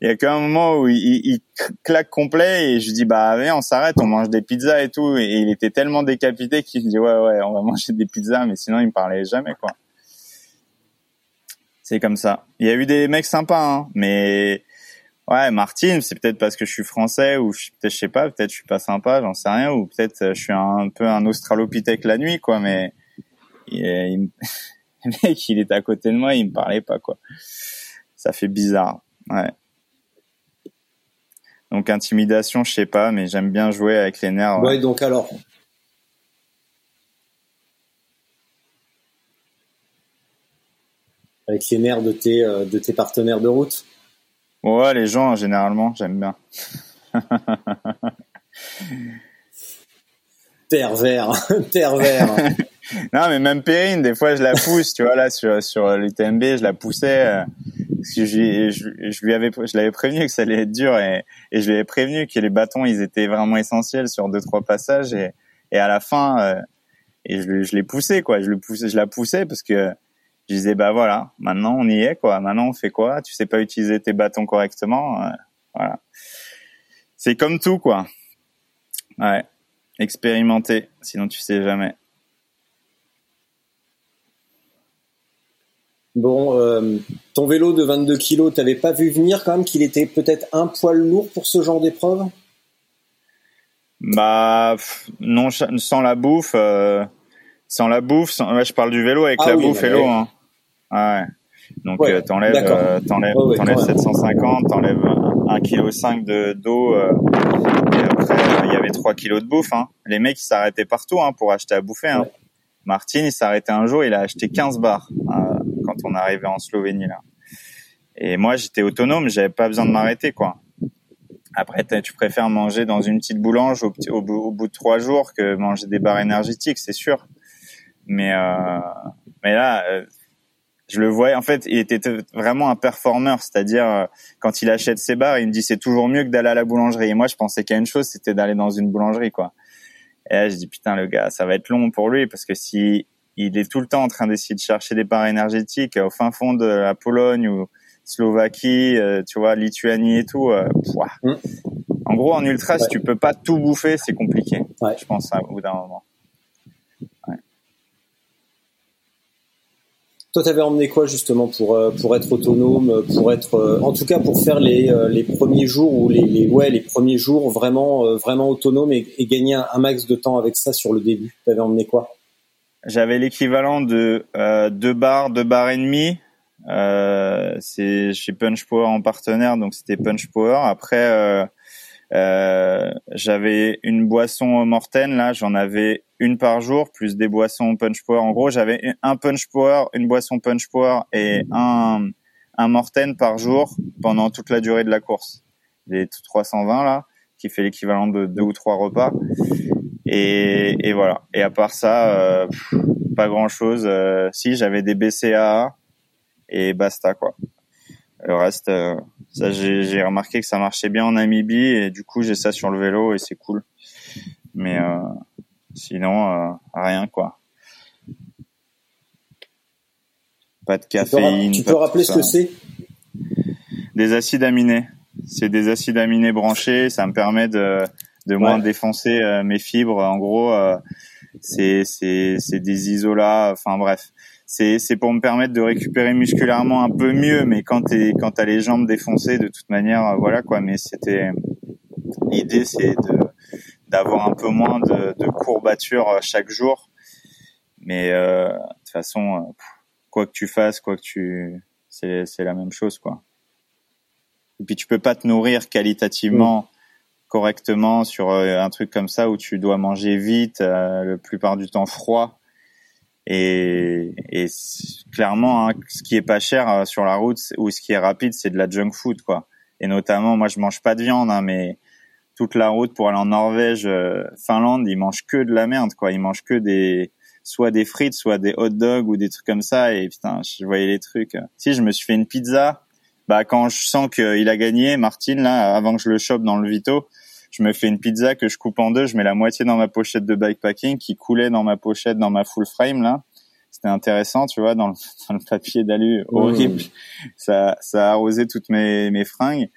Il y a qu'un moment où il, il, claque complet et je dis, bah, viens, on s'arrête, on mange des pizzas et tout. Et il était tellement décapité qu'il dit, ouais, ouais, on va *laughs* manger des pizzas. Mais sinon, il me parlait jamais, quoi c'est comme ça. Il y a eu des mecs sympas, hein, mais ouais, Martine, c'est peut-être parce que je suis français ou peut-être je sais pas, peut-être je suis pas sympa, j'en sais rien, ou peut-être euh, je suis un, peu un australopithèque la nuit, quoi. Mais il, *laughs* le mec, il était à côté de moi, il me parlait pas, quoi. Ça fait bizarre, ouais. Donc intimidation, je sais pas, mais j'aime bien jouer avec les nerfs. Ouais, donc alors, avec les nerfs de tes, euh, de tes partenaires de route Ouais, les gens, généralement, j'aime bien. *laughs* pervers, *laughs* pervers. *laughs* non, mais même Perrine, des fois, je la pousse, tu vois, là, sur, sur l'UTMB, je la poussais, euh, parce que je, je, lui avais, je l'avais prévenu que ça allait être dur et, et je lui avais prévenu que les bâtons, ils étaient vraiment essentiels sur deux, trois passages et, et à la fin, euh, et je, je l'ai poussé, quoi, je le poussais, je la poussais parce que je disais bah voilà, maintenant on y est quoi. Maintenant on fait quoi? Tu sais pas utiliser tes bâtons correctement, euh, voilà. C'est comme tout quoi. Ouais, expérimenter, sinon tu sais jamais. Bon, euh, ton vélo de 22 kilos, t'avais pas vu venir quand même qu'il était peut-être un poil lourd pour ce genre d'épreuve? Bah non, sans la bouffe. Euh, sans la bouffe, je parle du vélo avec ah la bouffe et l'eau. Hein. Ouais. Donc ouais, euh, t'enlèves euh, t'enlèves t'enlèves 750, t'enlèves 1 kg 5 de d'eau euh, et après il y avait 3 kilos de bouffe hein. Les mecs ils s'arrêtaient partout hein, pour acheter à bouffer hein. Martin, il arrêté un jour, il a acheté 15 bars quand on arrivait en Slovénie là. Et moi, j'étais autonome, j'avais pas besoin de m'arrêter quoi. Après, tu préfères manger dans une petite boulange au, au, bout de trois jours que manger des barres énergétiques, c'est sûr. Mais euh, mais là, euh, je le voyais. En fait, il était vraiment un performeur, c'est-à-dire euh, quand il achète ses barres, il me dit c'est toujours mieux que d'aller à la boulangerie. Et moi, je pensais qu'il y a une chose, c'était d'aller dans une boulangerie, quoi. Et là, je dis putain, le gars, ça va être long pour lui parce que si il est tout le temps en train d'essayer de chercher des barres énergétiques au fin fond de la Pologne ou Slovaquie, euh, tu vois, Lituanie et tout. Euh, mm. En gros, en ultra, si tu peux pas tout bouffer, c'est compliqué. Je pense au bout d'un moment. Toi, t'avais emmené quoi justement pour euh, pour être autonome, pour être, en tout cas pour faire les les premiers jours ou les, les ouais les premiers jours vraiment vraiment autonome et, gagner un, max de temps avec ça sur le début? T'avais emmené quoi? J'avais l'équivalent de deux bars, deux bars et demi euh, c'est chez Punch Power en partenaire, donc c'était Punch Power. Après, euh, euh, j'avais une boisson Morten, là, j'en avais une par jour, plus des boissons Punch Power. En gros, j'avais un Punch Power, une boisson Punch Power et un, un Morten par jour pendant toute la durée de la course. Les 320 là, qui fait l'équivalent de deux ou trois repas. Et, et voilà. Et à part ça, euh, pas grand chose. Euh, si j'avais des BCAA, et basta quoi. Le reste, euh, ça j'ai remarqué que ça marchait bien en Namibie et du coup j'ai ça sur le vélo et c'est cool. Mais euh, sinon euh, rien quoi. Pas de caféine. Tu peux, rappeler ce que c'est? Des acides aminés. C'est des acides aminés branchés. Ça me permet de de moins défoncer mes fibres. En gros, c'est c'est c'est des isolats. Enfin bref, c'est c'est pour me permettre de récupérer musculairement un peu mieux mais quand t'es quand t'as les jambes défoncées de toute manière euh, voilà quoi. Mais c'était l'idée c'est de d'avoir un peu moins de, de courbatures euh, chaque jour. Mais euh, de toute façon euh, quoi que tu fasses quoi que tu c'est c'est la même chose quoi. Et puis tu peux pas te nourrir qualitativement mm. correctement sur un truc comme ça où tu dois manger vite la plupart du temps froid et, et clairement, hein, ce qui est pas cher euh, sur la route ou ce qui est rapide, c'est de la junk food, quoi. Et notamment, moi, je mange pas de viande, hein, mais toute la route pour aller en Norvège, euh, Finlande, ils mangent que de la merde, quoi. Ils mangent que des soit des frites, soit des hot dogs ou des trucs comme ça. Et putain, je voyais les trucs. Si je me suis fait une pizza, bah quand je sens qu'il a gagné, Martin là, avant que je le chope dans le Vito, je me fais une pizza que je coupe en deux, je mets la moitié dans ma pochette de bikepacking qui coulait dans ma pochette dans ma full frame là. C'était intéressant, tu vois, dans le, *laughs* dans le papier d'alu horrible. Ça, ça a arrosé toutes mes, mes fringues.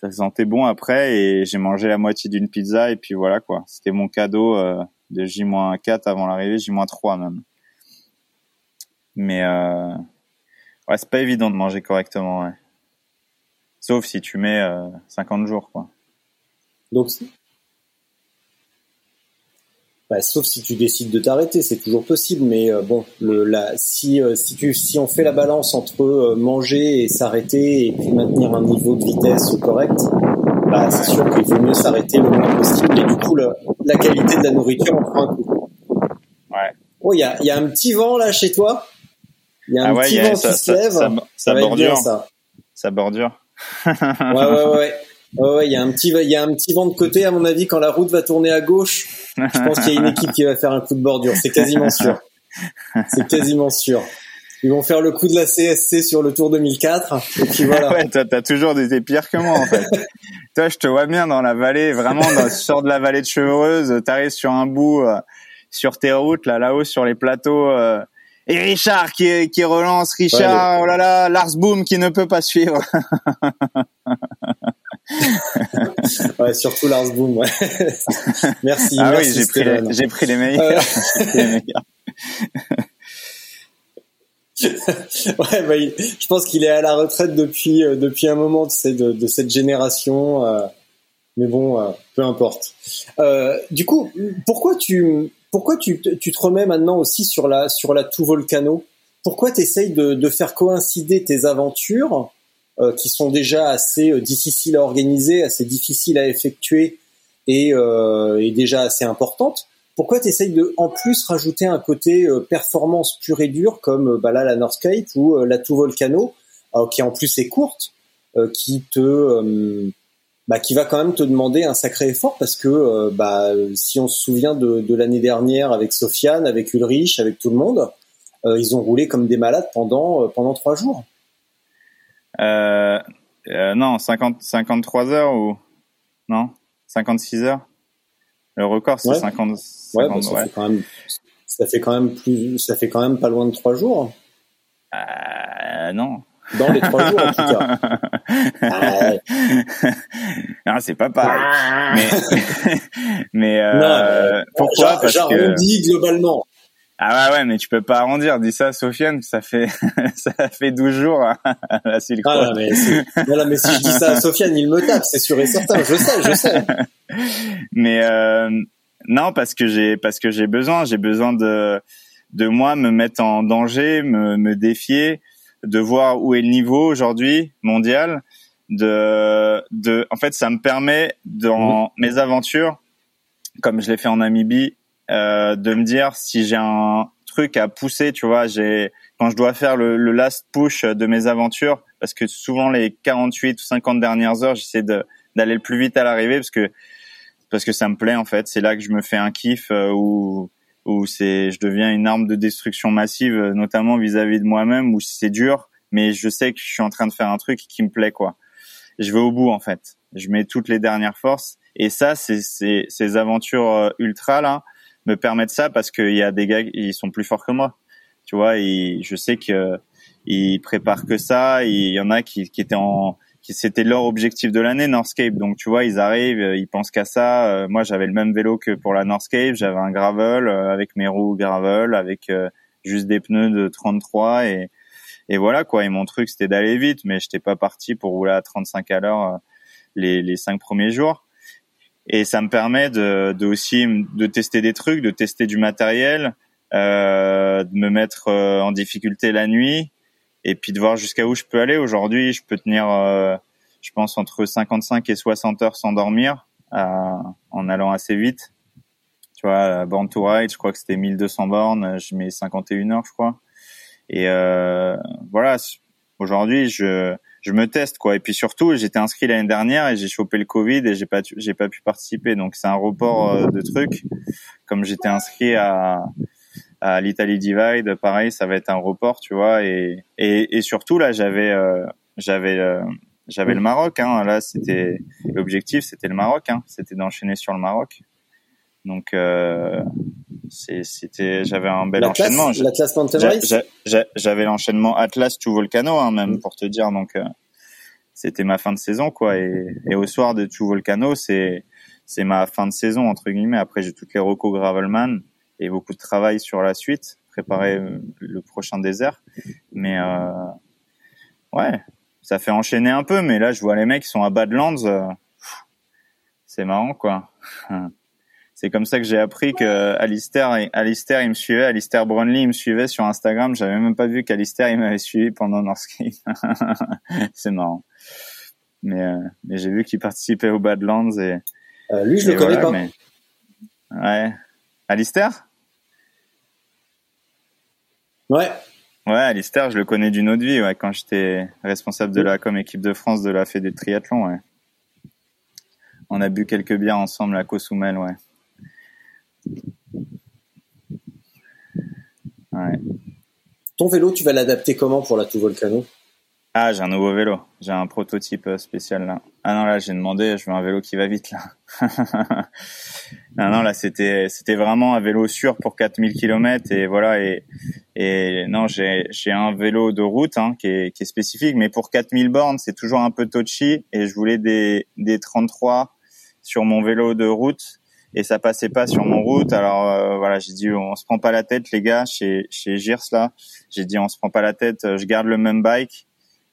Ça sentait bon après et j'ai mangé la moitié d'une pizza et puis voilà quoi. C'était mon cadeau euh, de J-4 avant l'arrivée, J-3 même. Mais euh, ouais, c'est pas évident de manger correctement, ouais. Sauf si tu mets euh, 50 jours, quoi. Donc, bah, sauf si tu décides de t'arrêter, c'est toujours possible. Mais euh, bon, le, la, si euh, si tu si on fait la balance entre euh, manger et s'arrêter et puis maintenir un niveau de vitesse correct, bah, c'est sûr qu'il vaut mieux s'arrêter le moins possible. Et du coup, la, la qualité de la nourriture en prend un coup. Ouais. Oh, il y a, y a un petit vent là chez toi? Il y a un ah petit vent qui se lève. Ça, ça, bordure. ça. ça bordure. ouais, ouais, ouais. *laughs* Ouais, il y a un petit, il y a un petit vent de côté à mon avis quand la route va tourner à gauche. Je pense qu'il y a une équipe qui va faire un coup de bordure. C'est quasiment sûr. C'est quasiment sûr. Ils vont faire le coup de la CSC sur le Tour 2004. Et puis voilà. *laughs* ouais, toi, t'as toujours des pires que moi en fait. *laughs* toi, je te vois bien dans la vallée, vraiment dans sort de la vallée de Chevreuse. T'arrives sur un bout, euh, sur tes routes là, là-haut sur les plateaux. Euh, et Richard qui, qui relance, Richard, oh là là, Lars Boom qui ne peut pas suivre. *laughs* ouais, surtout Lars Boom. Ouais. *laughs* merci. Ah merci oui, j'ai pris, les, j'ai pris les meilleurs. ouais, *laughs* bah, je pense qu'il est à la retraite depuis euh, depuis un moment de, de, de cette génération. Euh, mais bon, euh, peu importe. Du coup, pourquoi tu pourquoi tu, tu te remets maintenant aussi sur la sur la tout volcano? Pourquoi tu essayes de, de faire coïncider tes aventures euh, qui sont déjà assez euh, difficiles à organiser, assez difficiles à effectuer et, euh, et déjà assez importantes, pourquoi tu essayes de en plus rajouter un côté performance pure et dure comme bah là la Northscape ou la Two Volcano qui en plus est courte, qui te bah, qui va quand même te demander un sacré effort parce que bah, si on se souvient de, de l'année dernière avec Sofiane, avec Ulrich, avec tout le monde, ils ont roulé comme des malades pendant pendant trois jours. Euh, euh, non, 50, 53 heures ou non 56 heures. Le record c'est 50. 50 ouais, bah, ça, Fait quand même, ça fait quand même plus, ça fait quand même pas loin de trois jours. Euh, non. Dans les trois jours en tout cas. *laughs* ah, non, *laughs* c'est pas pareil. Ah. mais *laughs* mais euh, non, pourquoi? Parce que globalement. Ah ouais, ouais, mais tu peux pas arrondir. Dis ça, Sofiane, ça fait *laughs* ça fait 12 jours à la Silk ah, mais voilà, mais si je dis ça à Sofiane, il me tape, c'est sûr et certain. Je sais, je sais. mais euh, non, parce que j'ai parce que j'ai besoin, j'ai besoin de de moi me mettre en danger, me, me défier, de voir où est le niveau aujourd'hui mondial. De de, en fait, ça me permet dans mmh. mes aventures, comme je l'ai fait en Namibie euh, de me dire si j'ai un truc à pousser, tu vois, j'ai quand je dois faire le, le, last push de mes aventures, parce que souvent les 48 ou 50 dernières heures, j'essaie d'aller le plus vite à l'arrivée parce que parce que ça me plaît en fait. C'est là que je me fais un kiff euh, où où c'est je deviens une arme de destruction massive, notamment vis-à-vis de moi-même, où c'est dur, mais je sais que je suis en train de faire un truc qui me plaît quoi. Je vais au bout en fait. Je mets toutes les dernières forces et ça, c'est ces aventures euh, ultra là me permettent ça parce qu'il y a des gars ils sont plus forts que moi tu vois et je sais que ils préparent que ça il y en a qui, qui étaient en qui c'était leur objectif de l'année Northscape. Donc tu vois ils arrivent ils pensent qu'à ça. Euh, moi j'avais le même vélo que pour la Northscape. J'avais un gravel euh, avec mes roues gravel avec euh, juste des pneus de 33 et et voilà quoi. Et mon truc c'était d'aller vite. Mais j'étais pas parti pour rouler à 35 à l'heure les les cinq premiers jours. Et ça me permet de, de, aussi de tester des trucs, de tester du matériel, euh, de me mettre euh, en difficulté la nuit et puis de voir jusqu'à où je peux aller. Aujourd'hui, je peux tenir, euh, je pense, entre 55 et 60 heures sans dormir euh, en allant assez vite. Tu vois, Born to Ride, je crois que c'était 1200 bornes, je mets 51 heures, je crois. Et euh, voilà, aujourd'hui, je je me teste quoi. Et puis surtout, j'étais inscrit l'année dernière et j'ai chopé le Covid et j'ai pas j'ai pas pu participer. Donc c'est un report euh, de trucs. Comme j'étais inscrit à à l'Italie Divide, pareil, ça va être un report, tu vois. Et et, et surtout là, j'avais euh, j'avais euh, j'avais le Maroc. Hein. Là, c'était l'objectif, c'était le Maroc. Hein. C'était d'enchaîner sur le Maroc. Donc c'était j'avais un bel enchaînement. L'Atlas. J'avais l'enchaînement Atlas to Volcano hein, même mm. pour te dire donc euh, c'était ma fin de saison quoi et, et au soir de to Volcano c'est c'est ma fin de saison entre guillemets après j'ai toutes les recos Gravelman et beaucoup de travail sur la suite préparer le prochain désert mais euh, ouais ça fait enchaîner un peu mais là je vois les mecs qui sont à Badlands euh, c'est marrant quoi *laughs* c'est comme ça que j'ai appris que Alistair, Alistair, il me suivait, Alistair Brownlee, il me suivait sur Instagram. J'avais même pas vu qu'Alistair, il m'avait suivi pendant Northscape. *laughs* c'est marrant. Mais, euh, mais j'ai vu qu'il participait au Badlands et. Euh, lui, je le connais pas. Mais... Ouais. Alistair? Ouais. Ouais, Alistair, je le connais d'une autre vie, ouais, quand j'étais responsable de la com équipe de France de la Fédé de triathlon, ouais. On a bu quelques bières ensemble à Cozumel, ouais. Ton vélo, tu vas l'adapter comment pour la tout Volcano? Ah, j'ai un nouveau vélo. J'ai un prototype euh, spécial là. Ah non, là, j'ai demandé, je veux un vélo qui va vite là. *laughs* non, non, là, c'était c'était vraiment un vélo sûr pour 4000 km et voilà et et non, j'ai j'ai un vélo de route hein, qui est qui est spécifique, mais pour 4000 bornes, c'est toujours un peu touchy et je voulais des des 33 sur mon vélo de route et ça passait pas sur mon route. Alors euh, voilà, j'ai dit on se prend pas la tête les gars chez chez Girs là. J'ai dit on se prend pas la tête, je garde le même bike,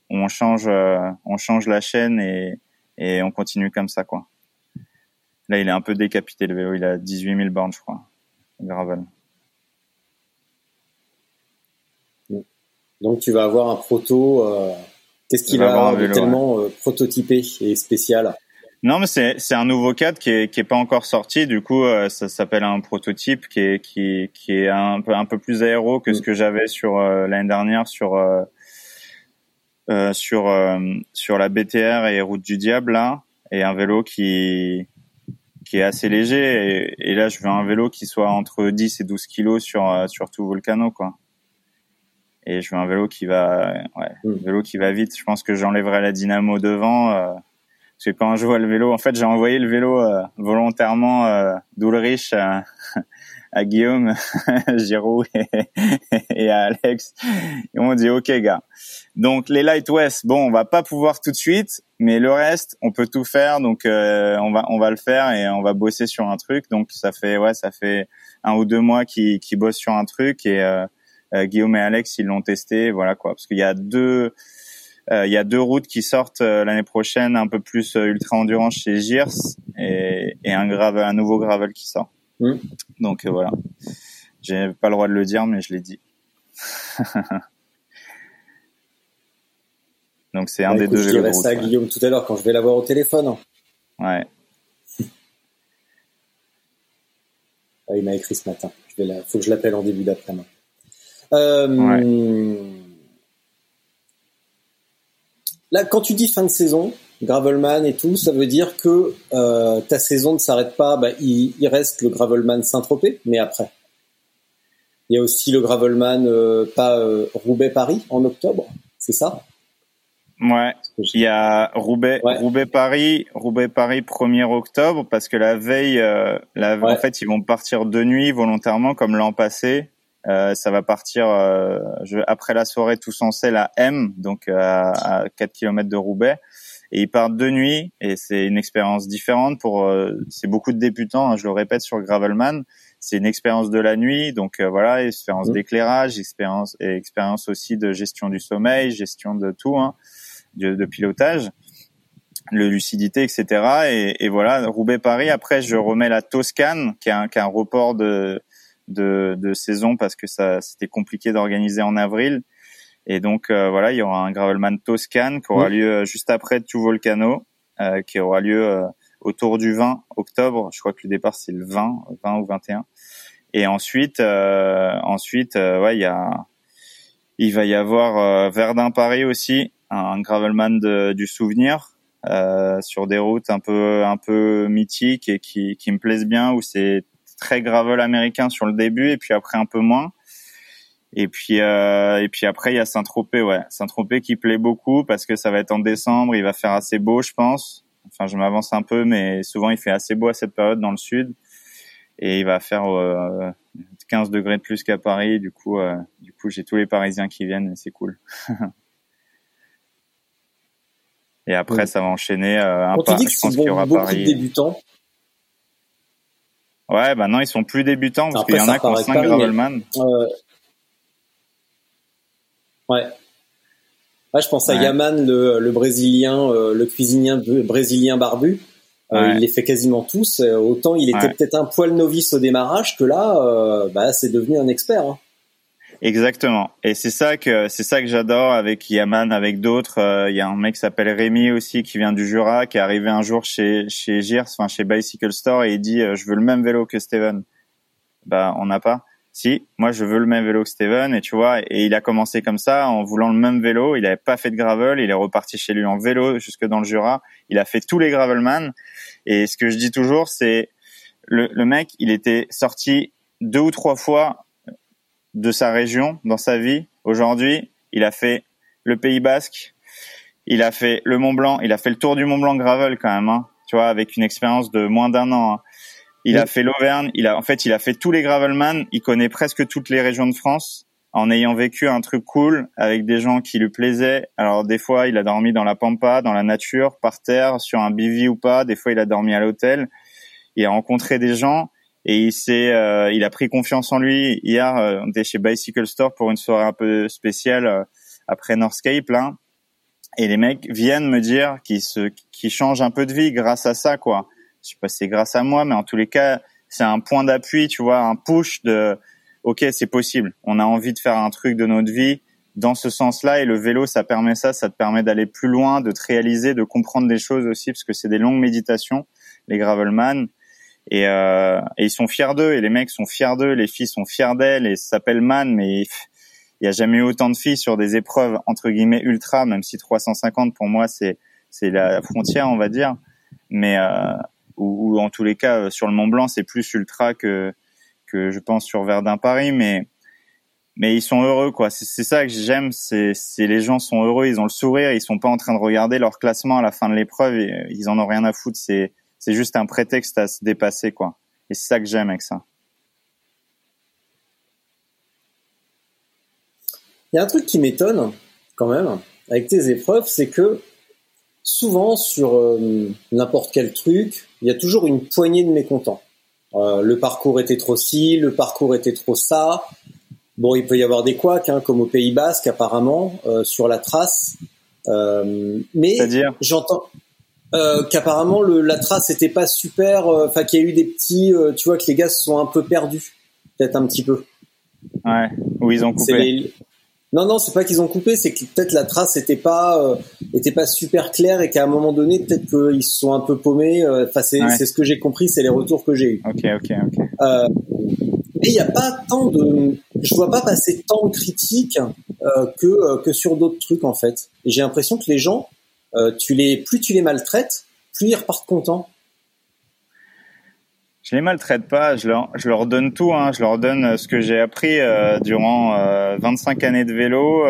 on change euh, on change la chaîne et et on continue comme ça quoi. Là, il est un peu décapité le vélo, il a 18 000 bornes je crois. Gravel. Donc tu vas avoir un proto euh, qu'est-ce qu'il va avoir tellement prototypé et spécial? Non, mais c'est c'est un nouveau cadre qui est qui est pas encore sorti. Du coup, euh, ça s'appelle un prototype qui est qui qui est un peu un peu plus aéro que ce mm. que j'avais sur euh, l'année dernière sur euh, sur sur la BTR et Route du Diable là, et un vélo qui qui est assez léger. Et, là, je veux un vélo qui soit entre 10 et 12 kilos sur sur tout Volcano quoi. Et je veux un vélo qui va ouais, un mm. vélo qui va vite. Je pense que j'enlèverai la dynamo devant parce que quand je vois le vélo, en fait, j'ai envoyé le vélo euh, volontairement euh, d'Ulrich *laughs* à, Guillaume, *laughs* Giroud et, à Alex. Ils m'ont dit OK gars. Donc les Light West, bon, on va pas pouvoir tout de suite, mais le reste, on peut tout faire. Donc euh, on va on va le faire et on va bosser sur un truc. Donc ça fait ouais, ça fait un ou deux mois qu'ils qui bossent sur un truc et euh, euh, Guillaume et Alex ils l'ont testé, voilà quoi. Parce qu'il y a deux euh, il y a deux routes qui sortent euh, l'année prochaine, un peu plus ultra endurance chez Girs et, et un gravel, un nouveau gravel qui sort. Mmh. Donc voilà, j'ai pas le droit de le dire, mais je l'ai dit. *laughs* Donc c'est un bah, des deux. Je dirai ça à Guillaume tout à l'heure quand je vais l'avoir au téléphone. Ouais. *laughs* Ah, il m'a écrit ce matin. Il la... faut que je l'appelle en début d'après-midi. Euh, ouais. Là, quand tu dis fin de saison, Gravelman et tout, ça veut dire que euh, ta saison ne s'arrête pas. Bah, il, reste le Gravelman Saint-Tropez, mais après. Il y a aussi le Gravelman euh, pas euh, Roubaix-Paris en octobre, c'est ça? Ouais. Il y a Roubaix, Roubaix-Paris, Roubaix-Paris 1er octobre parce que la veille, la, en fait, ils vont partir de nuit volontairement comme l'an passé. Euh, ça va partir euh, je, après la soirée tous en à M, donc euh, à, à 4 km de Roubaix. Et ils partent de nuit et c'est une expérience différente pour. c'est beaucoup de débutants, hein, je le répète sur Gravelman. C'est une expérience de la nuit, donc voilà, expérience mmh. d'éclairage, expérience et expérience aussi de gestion du sommeil, gestion de tout, hein, de, de pilotage le lucidité, etc. Et, et voilà, Roubaix-Paris. Après, je remets la Toscane, qui est un, qui est un report de de, de saison parce que ça c'était compliqué d'organiser en avril. Et donc euh, voilà, il y aura un Gravelman Toscane qui aura lieu euh, juste après tout Volcano, euh, qui aura lieu autour du 20 octobre. Je crois que le départ c'est le 20, 20 ou 21. Et ensuite, ensuite, ouais, il y a, il va y avoir Verdun Paris aussi, un, Gravelman de, du souvenir. sur des routes un peu un peu mythiques et qui, qui me plaisent bien où c'est très gravel américain sur le début et puis après un peu moins. Et puis euh, et puis après il y a Saint-Tropez ouais, Saint-Tropez qui plaît beaucoup parce que ça va être en décembre, il va faire assez beau je pense. Enfin je m'avance un peu mais souvent il fait assez beau à cette période dans le sud et il va faire euh, 15 degrés de plus qu'à Paris, du coup euh, du coup j'ai tous les parisiens qui viennent et c'est cool. *laughs* et après ça va enchaîner euh, un pas, je pense qu'il y aura Paris. débutants Ouais, bah non, ils sont plus débutants parce qu'il y en a qui ont 5 Gravelman. Euh... Ouais. Ouais, je pense à Yaman, le, le brésilien, euh, le cuisinier brésilien barbu. Euh, il les fait quasiment tous. Euh, autant il était peut-être un poil novice au démarrage que là, bah, c'est devenu un expert. Hein. Exactement. Et c'est ça que c'est ça que j'adore avec Yaman, avec d'autres. Euh, il y a un mec qui s'appelle Rémi aussi qui vient du Jura, qui est arrivé un jour chez chez Girs, enfin chez Bicycle Store et il dit euh, je veux le même vélo que Steven. Bah on n'a pas. Si, moi je veux le même vélo que Steven et tu vois et il a commencé comme ça en voulant le même vélo. Il avait pas fait de gravel, il est reparti chez lui en vélo jusque dans le Jura. Il a fait tous les gravelman et ce que je dis toujours c'est le, le mec il était sorti deux ou trois fois de sa région dans sa vie. Aujourd'hui, il a fait le Pays Basque, il a fait le Mont Blanc, il a fait le tour du Mont Blanc gravel quand même, hein, tu vois, avec une expérience de moins d'un an. Hein. Il a fait l'Auvergne, il a en fait il a fait tous les gravelman, il connaît presque toutes les régions de France en ayant vécu un truc cool avec des gens qui lui plaisaient. Alors des fois, il a dormi dans la pampa, dans la nature, par terre, sur un bivy ou pas. Des fois, il a dormi à l'hôtel. Il a rencontré des gens et il s'est, euh, il a pris confiance en lui. Hier, euh, on était chez Bicycle Store pour une soirée un peu spéciale euh, après Northscape là, et les mecs viennent me dire qu'ils se, qu'ils changent un peu de vie grâce à ça quoi. Je sais pas si c'est grâce à moi, mais en tous les cas, c'est un point d'appui, tu vois, un push de, ok, c'est possible. On a envie de faire un truc de notre vie. dans ce sens-là et le vélo ça permet ça ça te permet d'aller plus loin de te réaliser de comprendre des choses aussi parce que c'est des longues méditations les gravelman et, euh, et ils sont fiers d'eux et les mecs sont fiers d'eux les filles sont fiers d'elles et ça s'appelle man mais il y a jamais eu autant de filles sur des épreuves entre guillemets ultra même si 350 pour moi c'est c'est la frontière on va dire mais euh, ou, en tous les cas sur le Mont Blanc c'est plus ultra que que je pense sur Verdun Paris mais mais ils sont heureux quoi. C'est ça que j'aime, c'est les gens sont heureux, ils ont le sourire, ils sont pas en train de regarder leur classement à la fin de l'épreuve euh, ils en ont rien à foutre. C'est c'est juste un prétexte à se dépasser quoi. Et c'est ça que j'aime avec ça. Il y a un truc qui m'étonne quand même avec tes épreuves, c'est que souvent sur euh, n'importe quel truc, il y a toujours une poignée de mécontents. Euh, le parcours était trop ci, le parcours était trop ça. Bon, il peut y avoir des couacs, hein, comme au Pays Basque apparemment, euh, sur la trace. Euh, mais j'entends euh, qu'apparemment la trace n'était pas super. Euh, enfin, qu'il y a eu des petits, euh, tu vois, que les gars se sont un peu perdus, peut-être un petit peu. Ouais. Où ils ont coupé. Non, non, c'est pas qu'ils ont coupé, c'est que peut-être la trace était pas était pas super claire et qu'à un moment donné, peut-être qu'ils se sont un peu paumés. Enfin, c'est ce que j'ai compris, c'est les retours que j'ai eu. Ok, ok, ok. mais il n'y a pas tant de je vois pas passer tant de critiques euh, que euh, que sur d'autres trucs en fait. Et j'ai l'impression que les gens, euh, tu les, plus tu les maltraites, plus ils repartent contents. Je les maltraite pas, je leur, je leur donne tout, hein. je leur donne ce que j'ai appris durant 25 années de vélo.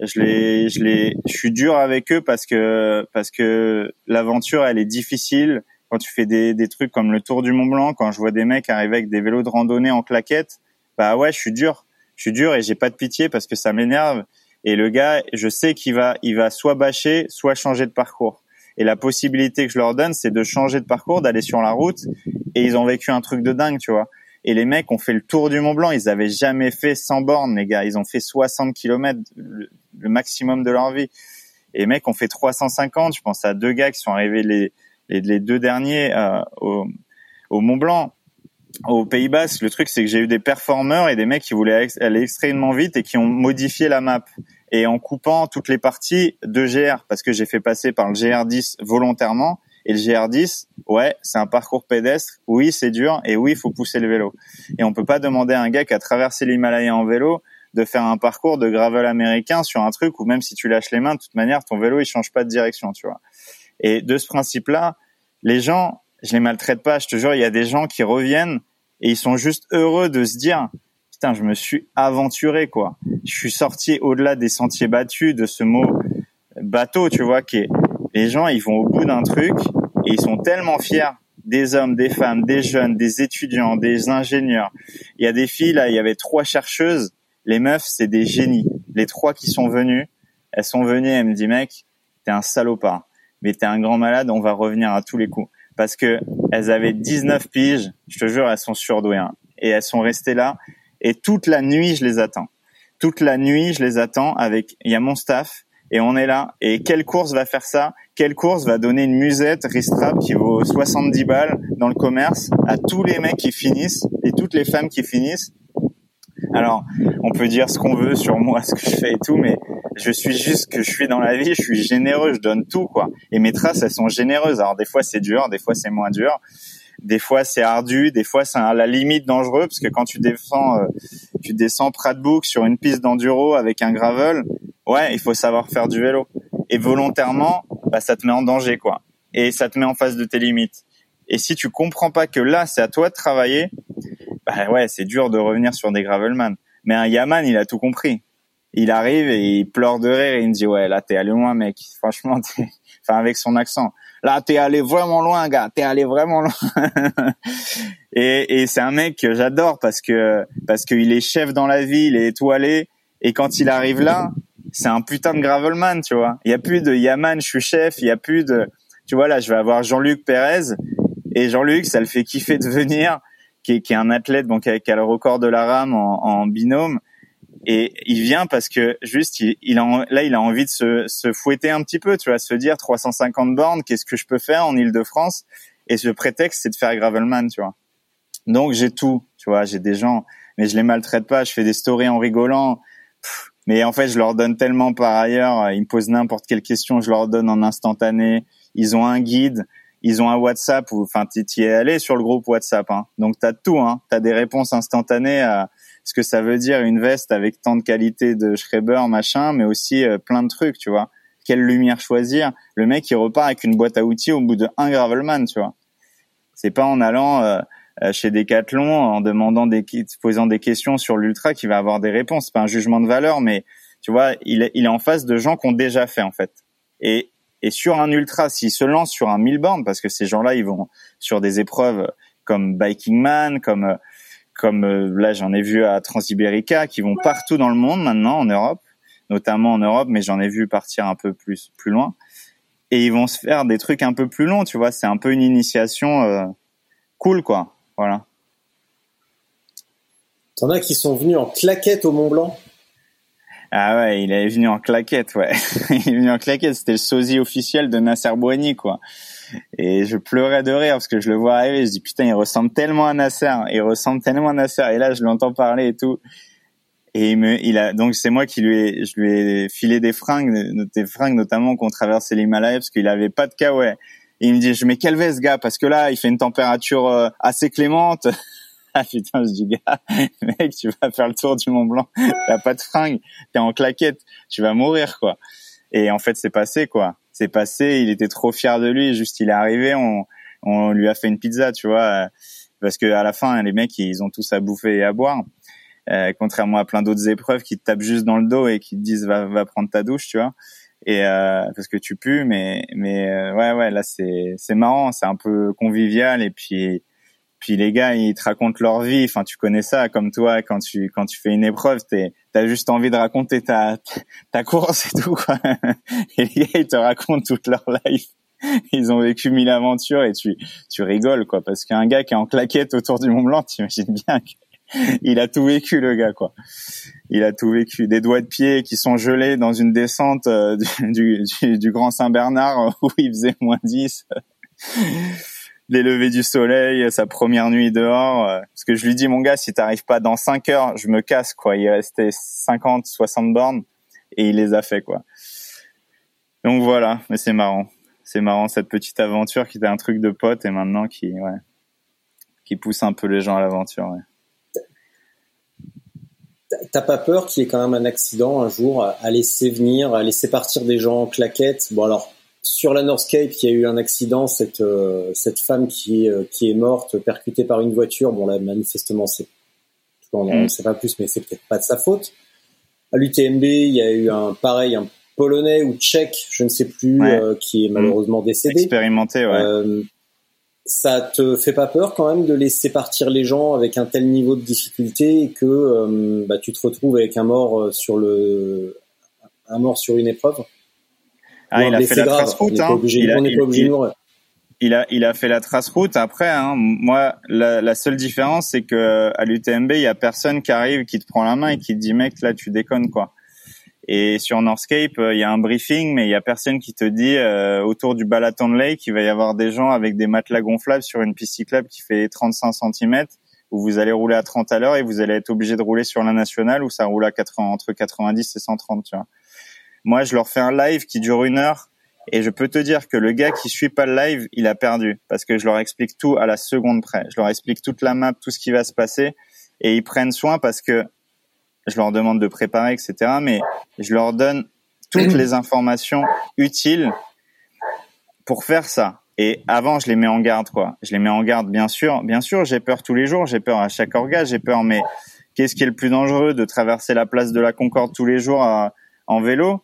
je les, je les, je suis dur avec eux parce que parce que l'aventure elle est difficile. Quand tu fais des, des trucs comme le Tour du Mont Blanc, quand je vois des mecs arriver avec des vélos de randonnée en claquettes, bah ouais, je suis dur, je suis dur et j'ai pas de pitié parce que ça m'énerve. Et le gars, je sais qu'il va, il va soit bâcher, soit changer de parcours. Et la possibilité que je leur donne, c'est de changer de parcours, d'aller sur la route. Et ils ont vécu un truc de dingue, tu vois. Et les mecs ont fait le tour du Mont Blanc. Ils avaient jamais fait 100 bornes, les gars. Ils ont fait 60 kilomètres, le, maximum de leur vie. Et les mecs ont fait 350. Je pense à deux gars qui sont arrivés les, les, deux derniers euh, au, Mont Blanc au Pays Bas, le truc c'est que j'ai eu des performeurs et des mecs qui voulaient aller extrêmement vite et qui ont modifié la map et en coupant toutes les parties de GR parce que j'ai fait passer par le GR10 volontairement et le GR10, ouais, c'est un parcours pédestre. Oui, c'est dur et oui, il faut pousser le vélo. Et on peut pas demander à un gars qui a traversé l'Himalaya en vélo de faire un parcours de gravel américain sur un truc où même si tu lâches les mains, de toute manière, ton vélo il change pas de direction, tu vois. Et de ce principe-là, les gens je les maltraite pas. Je te jure, il y a des gens qui reviennent et ils sont juste heureux de se dire, je me suis aventuré, quoi. Je suis sorti au-delà des sentiers battus de ce mot bateau, tu vois, qui est, les gens, ils vont au bout d'un truc et ils sont tellement fiers des hommes, des femmes, des jeunes, des étudiants, des ingénieurs. Il y a des filles, là, il y avait trois chercheuses. Les meufs, c'est des génies. Les trois qui sont venues, elles sont venues, elles me disent, mec, t'es un salopard, mais t'es un grand malade, on va revenir à tous les coups parce que elles avaient 19 piges. Je te jure, elles sont surdouées. Hein. Et elles sont restées là. Et toute la nuit, je les attends. Toute la nuit, je les attends avec, il y a mon staff et on est là. Et quelle course va faire ça? Quelle course va donner une musette Ristrap qui vaut 70 balles dans le commerce à tous les mecs qui finissent et toutes les femmes qui finissent? Alors, on peut dire ce qu'on veut sur moi, *laughs* ce que je fais et tout, mais je suis juste que je suis dans la vie, je suis généreux, je donne tout, quoi. Et mes traces, elles sont généreuses. Alors, des fois, c'est dur, des fois, c'est moins dur. Des fois, c'est ardu, des fois, c'est à la limite dangereux, parce que quand tu descends, euh, tu descends Pratbook sur une piste d'enduro avec un gravel, ouais, il faut savoir faire du vélo. Et volontairement, bah, ça te met en danger, quoi. Et ça te met en face de tes limites. Et si tu comprends pas que là, c'est à toi de travailler, bah ouais, c'est dur de revenir sur des gravelman. Mais un Yaman, il a tout compris. Il arrive et il pleure de rire et il me dit ouais, là t'es allé loin, mec. Franchement, enfin avec son accent. Là t'es allé vraiment loin, gars. T'es allé vraiment loin. *laughs* et, et c'est un mec que j'adore parce que parce qu'il est chef dans la vie, il est étoilé. Et quand il arrive là, c'est un putain de gravelman, tu vois. Il y a plus de Yaman, je suis chef. Il y a plus de, tu vois là, je vais avoir Jean-Luc Pérez. Et Jean-Luc, ça le fait kiffer de venir qui est, qui est un athlète donc qui a, le record de la rame en, en, binôme et il vient parce que juste il, il a, là il a envie de se, se, fouetter un petit peu tu vois se dire 350 bornes qu'est-ce que je peux faire en Île-de-France? Et ce prétexte c'est de faire gravelman tu vois donc j'ai tout tu vois j'ai des gens mais je les maltraite pas je fais des stories en rigolant Mais en fait, je leur donne tellement par ailleurs. Ils me posent n'importe quelle question, je leur donne en instantané. Ils ont un guide, ils ont un WhatsApp. Enfin, tu es allé sur le groupe WhatsApp. Hein. Donc, tu as tout. Hein. Tu as des réponses instantanées à ce que ça veut dire une veste avec tant de qualité de Schreiber, machin, mais aussi euh, plein de trucs, tu vois. Quelle lumière choisir? Le mec, il repart avec une boîte à outils au bout de un Gravelman, tu vois. C'est pas en allant euh, euh, chez Decathlon en demandant des posant des questions sur l'ultra qui va avoir des réponses. C'est pas un jugement de valeur, mais tu vois, il est, il est en face de gens qui ont déjà fait en fait. Et et sur un ultra, s'il se lance sur un 1000 bornes, parce que ces gens-là, ils vont sur des épreuves comme Biking Man, comme comme euh, là j'en ai vu à Transiberica, qui vont partout dans le monde maintenant en Europe, notamment en Europe, mais j'en ai vu partir un peu plus plus loin. Et ils vont se faire des trucs un peu plus longs, tu vois. C'est un peu une initiation euh, cool, quoi. Voilà. T'en as qui sont venus en claquette au Mont Blanc Ah ouais, il est venu en claquette, ouais. *laughs* il est venu en claquette, c'était le sosie officiel de Nasser Bouani, quoi. Et je pleurais de rire parce que je le vois arriver, je dis putain, il ressemble tellement à Nasser, il ressemble tellement à Nasser. Et là, je l'entends parler et tout. Et il me, il a, donc c'est moi qui lui ai, je lui ai filé des fringues, des fringues notamment qu'on traversait l'Himalaya parce qu'il avait pas de kawaii il me dit, je mets quelle veste, gars, parce que là, il fait une température euh, assez clémente. *laughs* ah putain, je dis, gars, *laughs* mec, tu vas faire le tour du Mont Blanc, t'as pas de fringues, t'es en claquette, tu vas mourir, quoi. Et en fait, c'est passé, quoi. C'est passé, il était trop fier de lui, juste il est arrivé, on, on lui a fait une pizza, tu vois, parce que à la fin, les mecs, ils ont tous à bouffer et à boire. Euh, contrairement à plein d'autres épreuves qui te tapent juste dans le dos et qui te disent va, va prendre ta douche, tu vois et euh, parce que tu pues mais mais euh, ouais ouais là c'est c'est marrant c'est un peu convivial et puis puis les gars ils te racontent leur vie enfin tu connais ça comme toi quand tu quand tu fais une épreuve t'es t'as juste envie de raconter ta ta course et tout quoi *laughs* et les gars ils te racontent toute leur life ils ont vécu mille aventures et tu tu rigoles quoi parce qu'un gars qui est en claquette autour du Mont Blanc *laughs* t'imagines bien que il a tout vécu le gars quoi. Il a tout vécu. Des doigts de pied qui sont gelés dans une descente euh, *laughs* du, du, du, Grand Saint-Bernard où il faisait moins 10. Les levées du soleil, sa première nuit dehors. Euh, parce que je lui dis mon gars, si t'arrives pas dans 5 heures, je me casse quoi. Il restait 50, 60 bornes et il les a fait quoi. Donc voilà, mais c'est marrant. C'est marrant cette petite aventure qui était un truc de pote et maintenant qui ouais qui pousse un peu les gens à l'aventure. T'as pas peur qu'il y ait quand même un accident un jour à laisser venir, à laisser partir des gens en claquettes Bon alors sur la Northscape, il y a eu un accident, cette euh, cette femme qui est qui est morte percutée par une voiture. Bon là manifestement c'est on ne mm. sait pas plus, mais c'est peut-être pas de sa faute. À l'UTMB, il y a eu un pareil, un polonais ou tchèque, je ne sais plus, euh, qui est malheureusement décédé. Expérimenté, ouais. Euh, ça te fait pas peur quand même de laisser partir les gens avec un tel niveau de difficulté et que euh, bah, tu te retrouves avec un mort euh, sur le un mort sur une épreuve? Ah, il a fait la trace route. Hein. il, a, il, a, fait la trace route. Après, hein, moi, la, la, seule différence, c'est que à l'UTMB, il y a personne qui arrive, qui te prend la main et qui te dit, mec, là, tu déconnes, quoi. Et sur Northscape, euh, il y a un briefing, mais il y a personne qui te dit euh, autour du Balaton Lake, il va y avoir des gens avec des matelas gonflables sur une piste cyclable qui fait 35 cm, où vous allez rouler à 30 à l'heure et vous allez être obligé de rouler sur la nationale où ça roule à 80, entre 90 et 130. Tu vois. Moi, je leur fais un live qui dure une heure et je peux te dire que le gars qui suit pas le live, il a perdu parce que je leur explique tout à la seconde près. Je leur explique toute la map, tout ce qui va se passer et ils prennent soin parce que je leur demande de préparer, etc. Mais je leur donne toutes les informations utiles pour faire ça. Et avant, je les mets en garde, quoi. Je les mets en garde, bien sûr. Bien sûr, j'ai peur tous les jours. J'ai peur à chaque organe. J'ai peur, mais qu'est-ce qui est le plus dangereux de traverser la place de la Concorde tous les jours en vélo?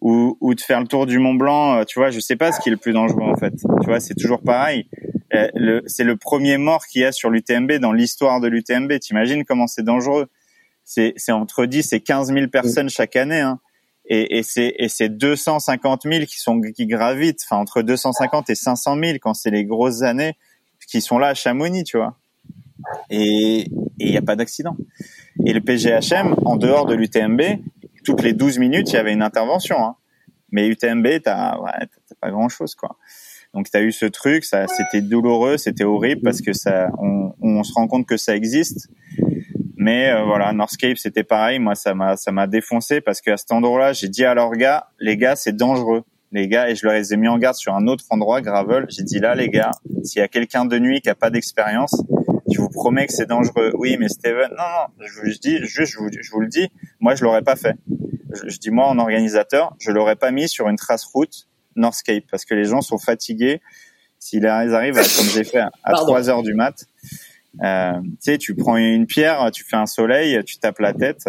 Ou, ou de faire le tour du Mont Blanc Tu vois, je sais pas ce qui est le plus dangereux en fait. Tu vois, c'est toujours pareil. Euh, c'est le premier mort qu'il y a sur l'UTMB dans l'histoire de l'UTMB. T'imagines comment c'est dangereux c'est entre 10 et 15 000 personnes chaque année. Hein. Et, et c'est 250 000 qui sont qui gravitent, enfin entre 250 et 500 000 quand c'est les grosses années qui sont là à Chamonix, tu vois. Et il n'y a pas d'accident. Et le PGHM, en dehors de l'UTMB, toutes les 12 minutes, il y avait une intervention. Hein. Mais UTMB, t'as ouais, pas grand chose, quoi. Donc tu as eu ce truc, ça, c'était douloureux, c'était horrible parce que ça, on, on se rend compte que ça existe Mais euh, voilà, Northscape c'était pareil. Moi, ça m'a ça m'a défoncé parce qu'à cet endroit-là, j'ai dit à leurs gars, les gars, c'est dangereux, les gars, et je leur ai mis en garde sur un autre endroit, gravel. J'ai dit là, les gars, s'il y a quelqu'un de nuit qui a pas d'expérience, je vous promets que c'est dangereux. Oui, mais Steven, non, non, je vous dis, juste, je vous, je vous le dis, moi, je l'aurais pas fait. Je, je, dis moi, en organisateur, je l'aurais pas mis sur une trace route Northscape parce que les gens sont fatigués. S'ils arrivent, à, comme j'ai fait, à 3 heures du mat, euh, tu sais, tu prends une pierre, tu fais un soleil, tu tapes la tête.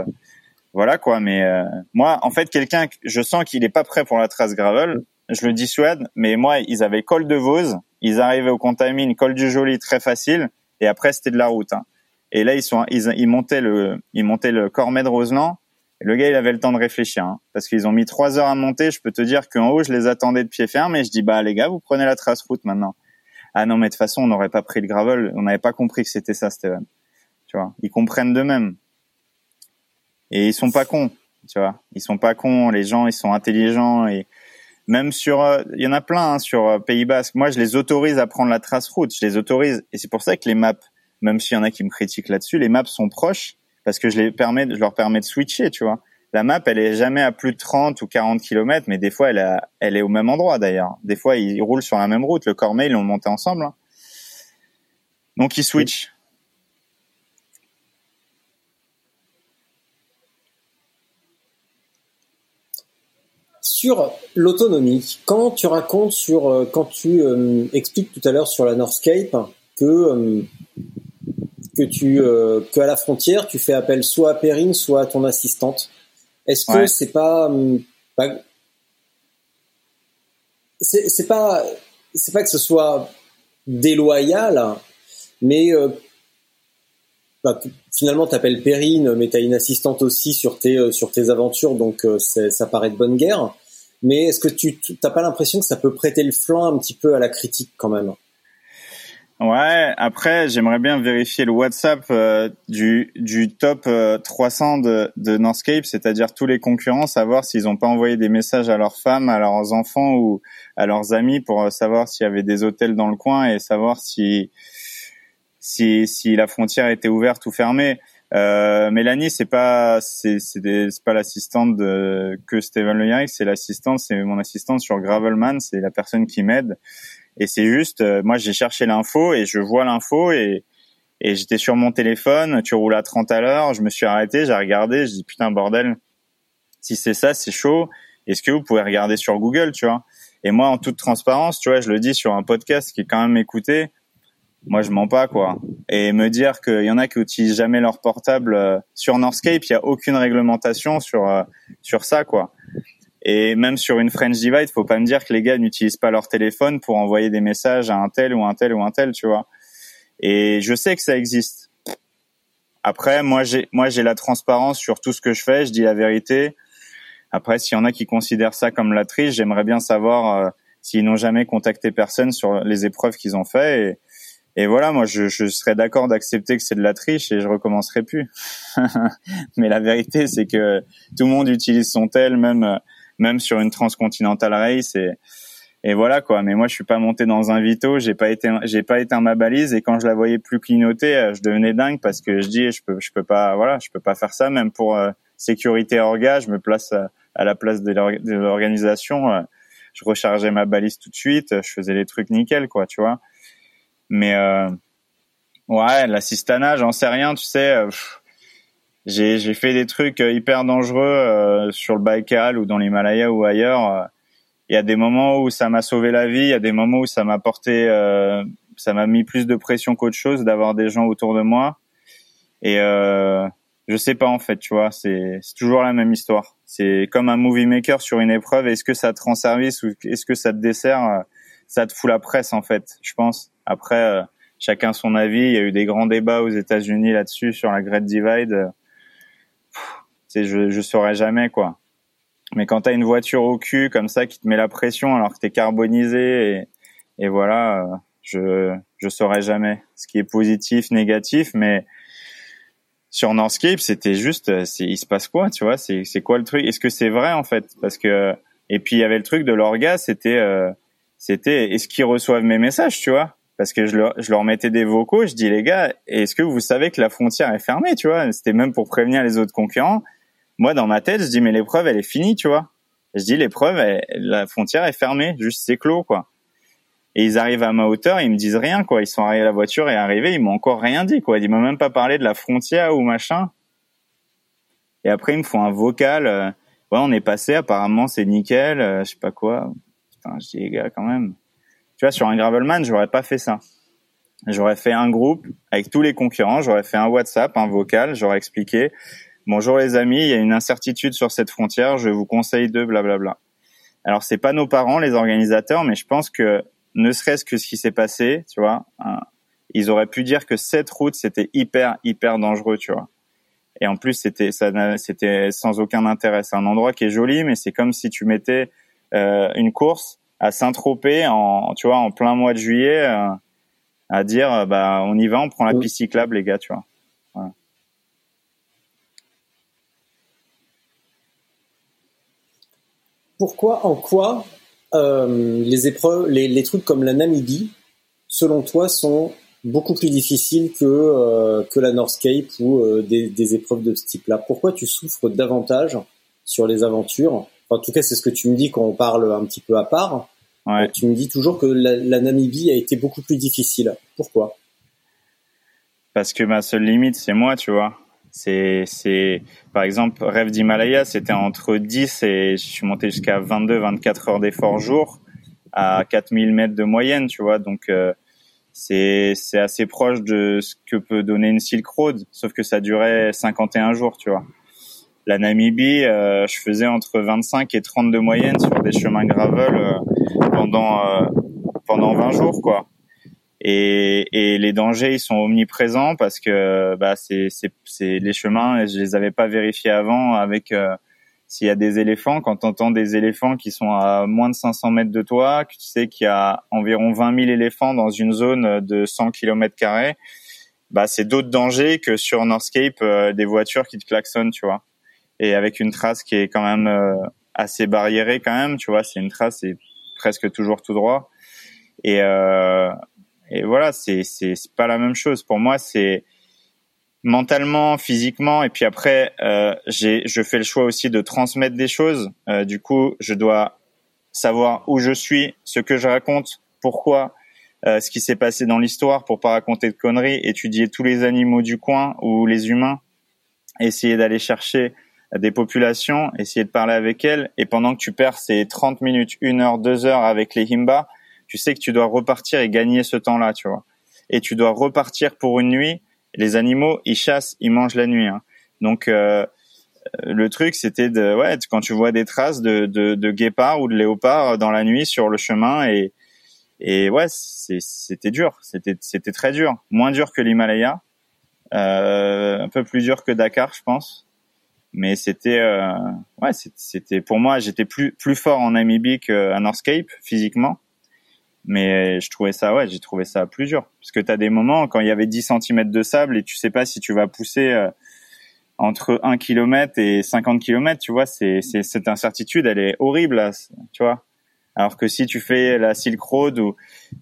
Voilà quoi. Mais euh, moi, en fait, quelqu'un, je sens qu'il est pas prêt pour la trace gravel. Je le dissuade. Mais moi, ils avaient col de Vose, ils arrivaient au Contamine, col du Joli, très facile. Et après, c'était de la route. Hein. Et là, ils sont, ils, ils montaient le, ils montaient le Cormet de Roseland. le gars, il avait le temps de réfléchir, hein, parce qu'ils ont mis trois heures à monter. Je peux te dire qu'en haut, je les attendais de pied ferme, et je dis bah les gars, vous prenez la trace route maintenant ah non mais de toute façon on n'aurait pas pris le gravel, on n'avait pas compris que c'était ça Steven. Tu vois, ils comprennent d'eux-mêmes. Et ils sont pas cons, tu vois. Ils sont pas cons, les gens ils sont intelligents et même sur euh, il y en a plein hein, sur euh, Pays Basque. Moi je les autorise à prendre la trace route, je les autorise et c'est pour ça que les maps même s'il y en a qui me critiquent là-dessus, les maps sont proches parce que je les permets je leur permets de switcher, tu vois la map, elle est jamais à plus de 30 ou 40 km, mais des fois, elle, elle est au même endroit d'ailleurs. Des fois, ils roulent sur la même route. Le Cormet, ils l'ont monté ensemble. Hein. Donc, ils switchent. Sur l'autonomie, quand tu racontes sur, euh, quand tu euh, expliques tout à l'heure sur la Northscape que euh, que tu que à la frontière tu fais appel soit à Perrine soit à ton assistante. Est-ce que c'est pas, hum, c'est pas c'est pas que ce soit déloyal, mais bah, finalement t'appelles Perrine, mais t'as une assistante aussi sur tes sur tes aventures, donc ça paraît de bonne guerre. Mais est-ce que tu t'as pas l'impression que ça peut prêter le flanc un petit peu à la critique quand même? Ouais, après j'aimerais bien vérifier le WhatsApp euh, du du top 300 euh, de, de Northscape, c'est-à-dire tous les concurrents, savoir s'ils n'ont pas envoyé des messages à leurs femmes, à leurs enfants ou à leurs amis pour euh, savoir s'il y avait des hôtels dans le coin et savoir si si si la frontière était ouverte ou fermée. Euh, Mélanie, c'est pas c'est c'est pas l'assistante que Steven Le c'est l'assistante, c'est mon assistante sur Gravelman, c'est la personne qui m'aide et c'est juste, euh, moi j'ai cherché l'info et je vois l'info et, et j'étais sur mon téléphone, tu roules à 30 à l'heure, je me suis arrêté, j'ai regardé, je dis putain bordel, si c'est ça, c'est chaud. Est-ce que vous pouvez regarder sur Google, tu vois? Et moi, en toute transparence, tu vois, je le dis sur un podcast qui est quand même écouté. Moi, je mens pas, quoi. Et me dire qu'il y en a qui utilisent jamais leur portable euh, sur Northscape, il y a aucune réglementation sur euh, sur ça, quoi. Et même sur une French Divide, faut pas me dire que les gars n'utilisent pas leur téléphone pour envoyer des messages à un tel ou un tel ou un tel, tu vois. Et je sais que ça existe. Après, moi j'ai moi j'ai la transparence sur tout ce que je fais, je dis la vérité. Après, s'il y en a qui considèrent ça comme la triche, j'aimerais bien savoir euh, s'ils n'ont jamais contacté personne sur les épreuves qu'ils ont fait. Et, et voilà, moi je, je serais d'accord d'accepter que c'est de la triche et je recommencerai plus. *laughs* Mais la vérité, c'est que tout le monde utilise son tel, même même sur une transcontinental race et et voilà quoi. Mais moi, je suis pas monté dans un Vito, j'ai pas été, j'ai pas éteint ma balise et quand je la voyais plus clignoter, euh, je devenais dingue parce que je dis, je peux, je peux pas, voilà, je peux pas faire ça même pour euh, sécurité orga. Je me place euh, à, la place de l'organisation. je rechargeais ma balise tout de suite, je faisais les trucs nickel quoi, tu vois. Mais ouais, l'assistanat, j'en sais rien, tu sais j'ai j'ai fait des trucs euh, hyper dangereux euh, sur le Baïkal ou dans l'Himalaya ou ailleurs. Il y a des moments où ça m'a sauvé la vie, il y a des moments où ça m'a porté, euh, ça m'a mis plus de pression qu'autre chose d'avoir des gens autour de moi. Et euh, je sais pas en fait, tu vois, c'est c'est toujours la même histoire. C'est comme un movie maker sur une épreuve. Est-ce que ça te rend service ou est-ce que ça te dessert Ça te fout la presse en fait, je pense. Après, chacun son avis. Il y a eu des grands débats aux États-Unis là-dessus sur la Great Divide je, je saurais jamais quoi. Mais quand t'as une voiture au cul comme ça qui te met la pression alors que t'es carbonisé et, et voilà, euh, je je saurais jamais ce qui est positif, négatif, mais sur Northscape, c'était juste, euh, il se passe quoi, tu vois? C'est c'est quoi le truc? Est-ce que c'est vrai en fait? Parce que et puis il y avait le truc de l'orga, c'était euh, c'était est-ce qu'ils reçoivent mes messages, tu vois? Parce que je leur, je leur mettais des vocaux. Je dis les gars, est-ce que vous savez que la frontière est fermée, tu vois? C'était même pour prévenir les autres concurrents. Moi, dans ma tête, je dis mais l'épreuve, elle est finie, tu vois? Je dis l'épreuve, la frontière est fermée, juste c'est clos, quoi. Et ils arrivent à ma hauteur, ils me disent rien, quoi. Ils sont arrivés, la voiture est arrivée, ils m'ont encore rien dit, quoi. Ils m'ont même pas parlé de la frontière ou machin. Et après, ils me font un vocal. Euh, ouais, on est passé, apparemment, c'est nickel, euh, je sais pas quoi. Je dis, les gars, quand même. Tu vois, sur un Gravelman, j'aurais pas fait ça. J'aurais fait un groupe avec tous les concurrents, j'aurais fait un WhatsApp, un vocal, j'aurais expliqué, bonjour les amis, il y a une incertitude sur cette frontière, je vous conseille de blablabla. Alors c'est pas nos parents, les organisateurs, mais je pense que ne serait-ce que ce qui s'est passé, tu vois, hein, ils auraient pu dire que cette route c'était hyper hyper dangereux, tu vois. Et en plus c'était sans aucun intérêt. C'est un endroit qui est joli, mais c'est comme si tu mettais une course à Saint-Tropez en tu vois en plein mois de juillet euh, à dire euh, bah on y va, on prend la piste cyclable les gars, tu vois. Pourquoi, en quoi euh, les épreuves, les, les, trucs comme la Namibie, selon toi, sont beaucoup plus difficiles que euh, que la Northcape ou euh, des, des, épreuves de ce type-là? Pourquoi tu souffres davantage sur les aventures En tout cas, c'est ce que tu me dis quand on parle un petit peu à part. Ouais. Tu me dis toujours que la, la, Namibie a été beaucoup plus difficile. Pourquoi? Parce que ma seule limite, c'est moi, tu vois. C'est, c'est, par exemple, Rêve d'Himalaya, c'était entre 10 et je suis monté jusqu'à 22, 24 heures d'effort jour à 4000 mètres de moyenne, tu vois. Donc, euh, c'est, c'est assez proche de ce que peut donner une Silk Road, sauf que ça durait 51 jours, tu vois. La Namibie, euh, je faisais entre 25 et 30 de moyenne sur des chemins gravel euh, pendant, pendant 20 jours, quoi. Et, et, les dangers ils sont omniprésents parce que bah c'est c'est les chemins je les avais pas vérifiés avant avec euh, s'il y a des éléphants. Quand tu entends des éléphants qui sont à moins de 500 mètres de toi que tu sais qu'il y a environ 20 000 éléphants dans une zone de 100 km carrés bah c'est d'autres dangers que sur Northscape euh, des voitures qui te klaxonnent tu vois et avec une trace qui est quand même euh, assez barriérée quand même tu vois c'est une trace c'est presque toujours tout droit et euh, et voilà, c'est c'est pas la même chose. Pour moi, c'est mentalement, physiquement, et puis après, euh, j'ai je fais le choix aussi de transmettre des choses. Euh, du coup, je dois savoir où je suis, ce que je raconte, pourquoi, euh, ce qui s'est passé dans l'histoire pour pas raconter de conneries, étudier tous les animaux du coin ou les humains, essayer d'aller chercher des populations, essayer de parler avec elles, et pendant que tu perds ces 30 minutes, une heure, deux heures avec les Himba, tu sais que tu dois repartir et gagner ce temps-là, tu vois. Et tu dois repartir pour une nuit. Les animaux, ils chassent, ils mangent la nuit. Hein. Donc euh, le truc, c'était de, ouais, quand tu vois des traces de, de, de guépards ou de léopards dans la nuit sur le chemin et et ouais, c'était dur, c'était c'était très dur, moins dur que l'Himalaya, euh, un peu plus dur que Dakar, je pense. Mais c'était euh, ouais, c'était pour moi, j'étais plus plus fort en Namibie qu'à Northcape physiquement. Mais je trouvais ça ouais j'ai trouvé ça plus dur. Parce que tu as des moments quand il y avait 10 cm de sable et tu sais pas si tu vas pousser euh, entre 1 km et 50 km tu vois c'est c'est cette incertitude elle est horrible là, tu vois. Alors que si tu fais la Silk Road où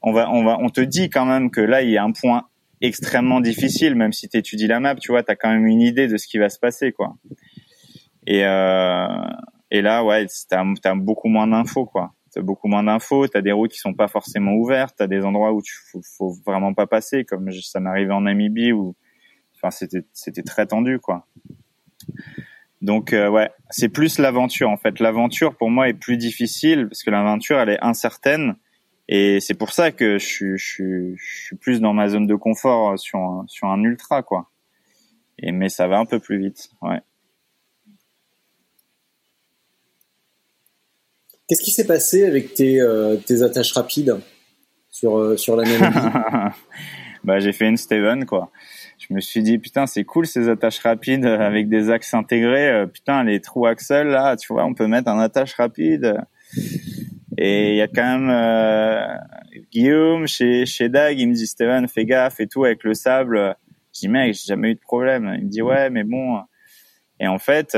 on va on va on te dit quand même que là il y a un point extrêmement difficile même si tu étudies la map tu vois tu as quand même une idée de ce qui va se passer quoi et euh, et là ouais tu as beaucoup moins d'infos quoi beaucoup moins d'infos, tu as des routes qui sont pas forcément ouvertes, tu as des endroits où tu faut, faut vraiment pas passer comme ça m'arrivait en Namibie où enfin c'était c'était très tendu quoi. Donc euh, ouais, c'est plus l'aventure en fait. L'aventure pour moi est plus difficile parce que l'aventure elle est incertaine et c'est pour ça que je suis, je, je suis plus dans ma zone de confort sur un, sur un ultra quoi. Et mais ça va un peu plus vite, ouais. Qu'est-ce qui s'est passé avec tes, euh, attaches rapides sur, euh, la Namibie *laughs* Bah, j'ai fait une Steven, quoi. Je me suis dit, putain, c'est cool ces attaches rapides avec des axes intégrés. Euh, putain, les trous axles, là, tu vois, on peut mettre un attache rapide. Et il y a quand même Guillaume chez, chez Dag, il me dit, Steven, fais gaffe et tout avec le sable. Je dis, mec, j'ai jamais eu de problème. Il me dit, ouais, mais bon. Et en fait,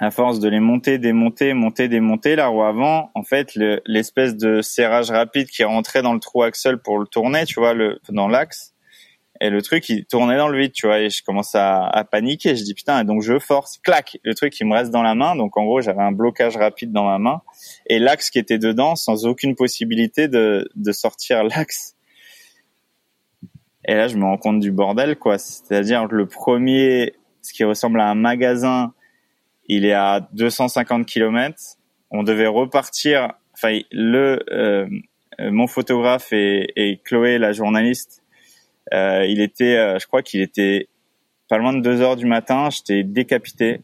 à force de les monter, démonter, monter, démonter, la roue avant, en fait, l'espèce de serrage rapide qui rentrait dans le trou axle pour le tourner, tu vois, le, dans l'axe, et le truc, il tournait dans le vide, tu vois, et je commence à, à paniquer. Je dis putain, et donc je force, clac, le truc, il me reste dans la main. Donc en gros, j'avais un blocage rapide dans ma main, et l'axe qui était dedans, sans aucune possibilité de, de sortir *laughs* l'axe. Et là, je me rends compte du bordel, quoi. C'est-à-dire le premier, ce qui ressemble à un magasin il est à 250 km. On devait repartir. Enfin, le euh, mon photographe et, Chloé, la journaliste, euh, il était, euh, je crois qu'il était pas loin de 2 heures du matin. J'étais décapité.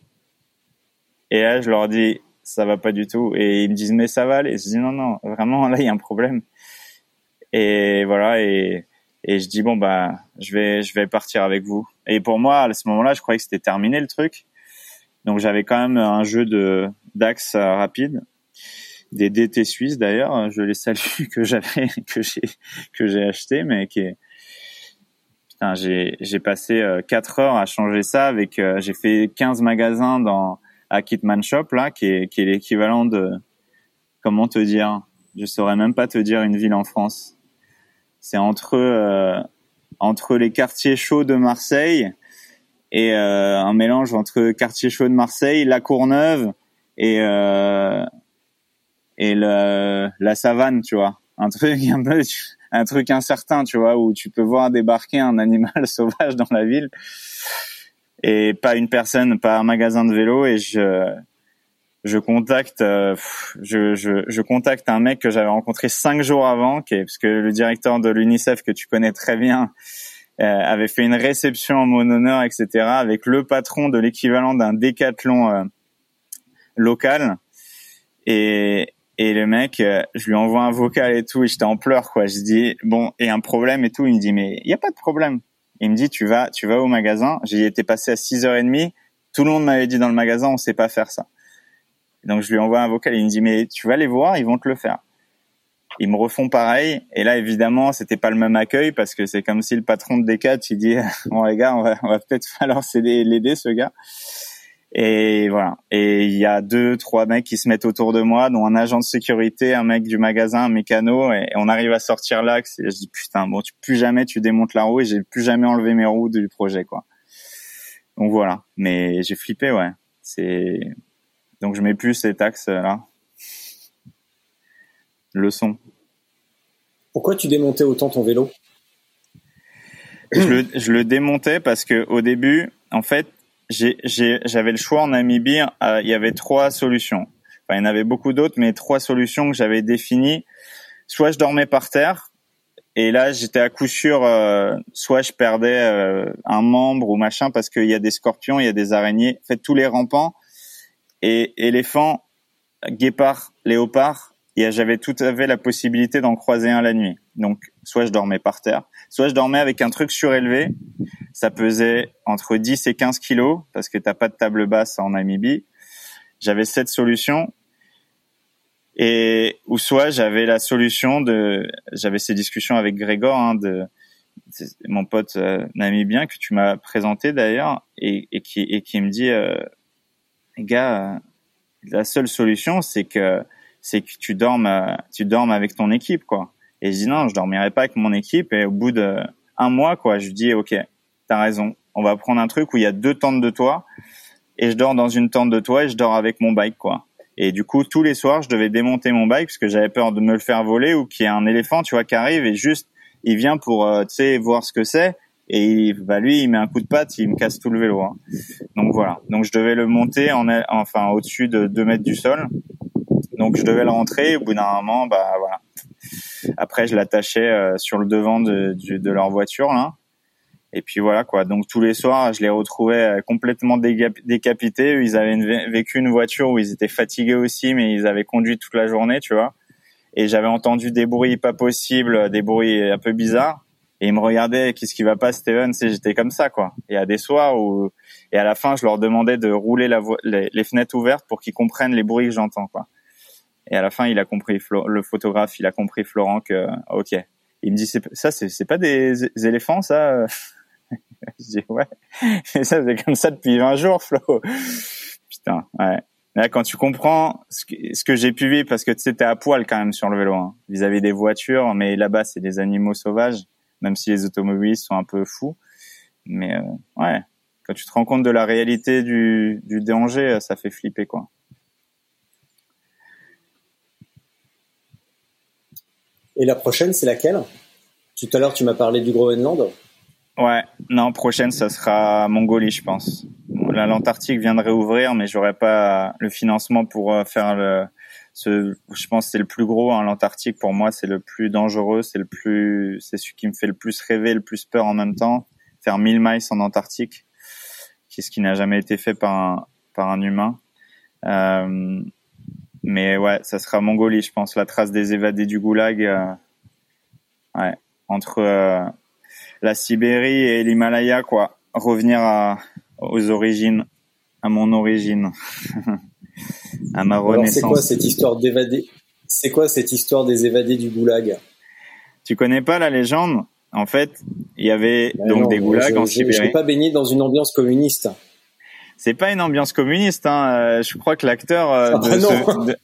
Et là, je leur dis, ça va pas du tout. Et ils me disent, mais ça va aller. Je dis, non, non, vraiment, là, il y a un problème. Et voilà. Et, et je dis, bon, bah, je vais, je vais partir avec vous. Et pour moi, à ce moment-là, je croyais que c'était terminé le truc. Donc j'avais quand même un jeu de d'axe rapide, des DT suisses d'ailleurs, je les salue *laughs* que j'avais que j'ai que j'ai acheté, mais qui est putain j'ai j'ai passé euh, heures à changer ça avec euh, j'ai fait 15 magasins dans à Kitman Shop là qui est qui est l'équivalent de comment te dire je saurais même pas te dire une ville en France. C'est entre euh, entre les quartiers chauds de Marseille et euh, un mélange entre quartier chaud de Marseille, la Courneuve et euh, et le, la savane, tu vois, un truc un peu un truc incertain, tu vois, où tu peux voir débarquer un animal *laughs* sauvage dans la ville et pas une personne, pas un magasin de vélo et je je contacte euh, je, je, je, contacte un mec que j'avais rencontré cinq jours avant qui est parce que le directeur de l'UNICEF que tu connais très bien avait fait une réception en mon honneur, etc., avec le patron de l'équivalent d'un décathlon euh, local. Et, et le mec, euh, je lui envoie un vocal et tout, et j'étais en pleurs, quoi. Je dis, bon, et un problème et tout. Il me dit, mais il n'y a pas de problème. Il me dit, tu vas, tu vas au magasin. J'y étais passé à 6h30. Tout le monde m'avait dit dans le magasin, on sait pas faire ça. Donc je lui envoie un vocal. Il me dit, mais tu vas les voir, ils vont te le faire ils me refont pareil. Et là, évidemment, c'était pas le même accueil parce que c'est comme si le patron de Decat, il dit, *laughs* bon les gars, on va, va peut-être *laughs* falloir l'aider ce gars. Et voilà. Et il y a deux, trois mecs qui se mettent autour de moi, dont un agent de sécurité, un mec du magasin, un mécano, et, on arrive à sortir l'axe. Et je dis putain, bon, tu, plus jamais tu démontes la roue et j'ai plus jamais enlevé mes roues du projet, quoi. Donc voilà. Mais j'ai flippé, ouais. C'est donc je mets plus cet axe là leçon. Pourquoi tu démontais autant ton vélo? Je le, démontais parce que au début, en fait, j'avais le choix en Namibie. Euh, il y avait trois solutions. Enfin, il y en avait beaucoup d'autres, mais trois solutions que j'avais définies. Soit je dormais par terre, et là j'étais à coup sûr, euh, soit je perdais euh, un membre ou machin parce qu'il y a des scorpions, il y a des araignées. En fait, tous les rampants et éléphants, guépards, léopards, j'avais tout à fait la possibilité d'en croiser un la nuit. Donc, soit je dormais par terre, soit je dormais avec un truc surélevé. Ça pesait entre 10 et 15 kilos parce que t'as pas de table basse en Namibie. J'avais cette solution. Et, ou soit j'avais la solution de, j'avais ces discussions avec Grégor, hein, de, mon pote euh, namibien que tu m'as présenté d'ailleurs, et, et, qui, et qui me dit, euh, gars, la seule solution, c'est que c'est que tu dormes, euh, tu dormes avec ton équipe, quoi. Et je dis non, je dormirai pas avec mon équipe. Et au bout de un mois, quoi, je dis ok, t'as raison. On va prendre un truc où il y a deux tentes de toit et je dors dans une tente de toit et je dors avec mon bike, quoi. Et du coup, tous les soirs, je devais démonter mon bike parce que j'avais peur de me le faire voler ou qu'il y ait un éléphant, tu vois, qui arrive et juste, il vient pour, euh, tu sais, voir ce que c'est. Et bah lui, il met un coup de patte, il me casse tout le vélo. Hein. Donc voilà. Donc je devais le monter en, enfin au-dessus de 2 mètres du sol. Donc je devais le rentrer. Au bout d'un moment, bah voilà. Après, je l'attachais euh, sur le devant de, de, leur voiture là. Et puis voilà quoi. Donc tous les soirs, je les retrouvais euh, complètement décapités. Ils avaient vécu une voiture où ils étaient fatigués aussi, mais ils avaient conduit toute la journée, tu vois. Et j'avais entendu des bruits pas possibles, des bruits un peu bizarres. Et ils me regardaient, qu'est-ce qui va pas, Steven? C'est j'étais comme ça, quoi. Et à des soirs où, et à la fin, je leur demandais de rouler la les, les, fenêtres ouvertes pour qu'ils comprennent les bruits que j'entends, quoi. Et à la fin, il a compris, le photographe, il a compris Florent que, ok. Il me dit, ça, c'est pas des, éléphants, ça? *laughs* Je dis, ouais. Et ça, c'est comme ça depuis 20 jours, Flo. Putain, ouais. Là, quand tu comprends ce que, j'ai pu vivre, parce que tu sais, t'es à poil quand même sur le vélo, hein, vis-à-vis des voitures, mais là-bas, c'est des animaux sauvages, même si les automobilistes sont un peu fous. Mais euh, ouais, quand tu te rends compte de la réalité du, du danger, ça fait flipper, quoi. Et la prochaine, c'est laquelle? Tout à l'heure, tu m'as parlé du Groenland. Ouais, non, prochaine, ça sera Mongolie, je pense. L'Antarctique viendrait ouvrir, mais j'aurais pas le financement pour euh, faire le. Je pense que c'est le plus gros. Hein, L'Antarctique, pour moi, c'est le plus dangereux, c'est le plus, c'est ce qui me fait le plus rêver, le plus peur en même temps. Faire 1000 miles en Antarctique, qui ce qui n'a jamais été fait par un, par un humain. Euh, mais ouais, ça sera Mongolie, je pense, la trace des évadés du goulag. Euh, ouais, entre euh, la Sibérie et l'Himalaya, quoi. Revenir à, aux origines, à mon origine, *laughs* à ma renaissance. C'est quoi cette histoire d'évadés C'est quoi cette histoire des évadés du goulag? Tu connais pas la légende? En fait, il y avait ben donc des goulags en Sibérie. Je ne pas baigné dans une ambiance communiste c'est pas une ambiance communiste. Hein. Euh, je crois que l'acteur euh, ah,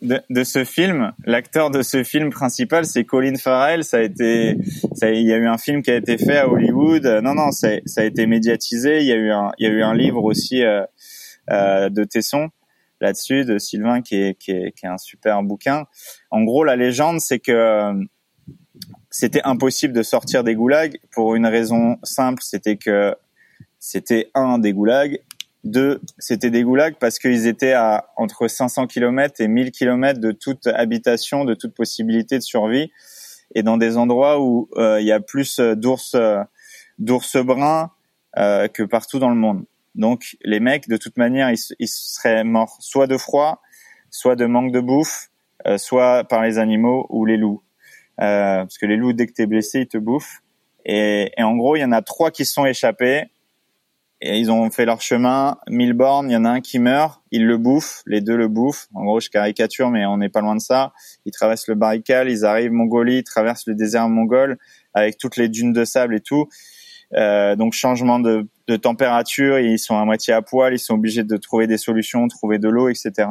de, de, ce film, l'acteur de ce film principal, c'est Colin Farrell. Ça a été, ça, il y a eu un film qui a été fait à Hollywood. Euh, non, non, ça, ça a été médiatisé. Il y a eu un, il y a eu un livre aussi euh, de Tesson là-dessus de Sylvain qui est, qui est, qui est un super bouquin. En gros, la légende, c'est que c'était impossible de sortir des goulags pour une raison simple, c'était que c'était un des goulags deux, c'était des goulags parce qu'ils étaient à entre 500 km et 1000 km de toute habitation, de toute possibilité de survie, et dans des endroits où euh, il y a plus d'ours, d'ours bruns euh, que partout dans le monde. Donc les mecs, de toute manière, ils, seraient morts soit de froid, soit de manque de bouffe, euh, soit par les animaux ou les loups. parce que les loups, dès que t'es blessé, ils te bouffent. Et, et en gros, il y en a trois qui sont échappés et ils ont fait leur chemin, mille bornes, il y en a un qui meurt, ils le bouffent, les deux le bouffent. En gros, je caricature, mais on n'est pas loin de ça. Ils traversent le Barikal, ils arrivent Mongolie, ils traversent le désert mongol avec toutes les dunes de sable et tout. Euh, donc changement de, de, température, ils sont à moitié à poil, ils sont obligés de trouver des solutions, trouver de l'eau, etc.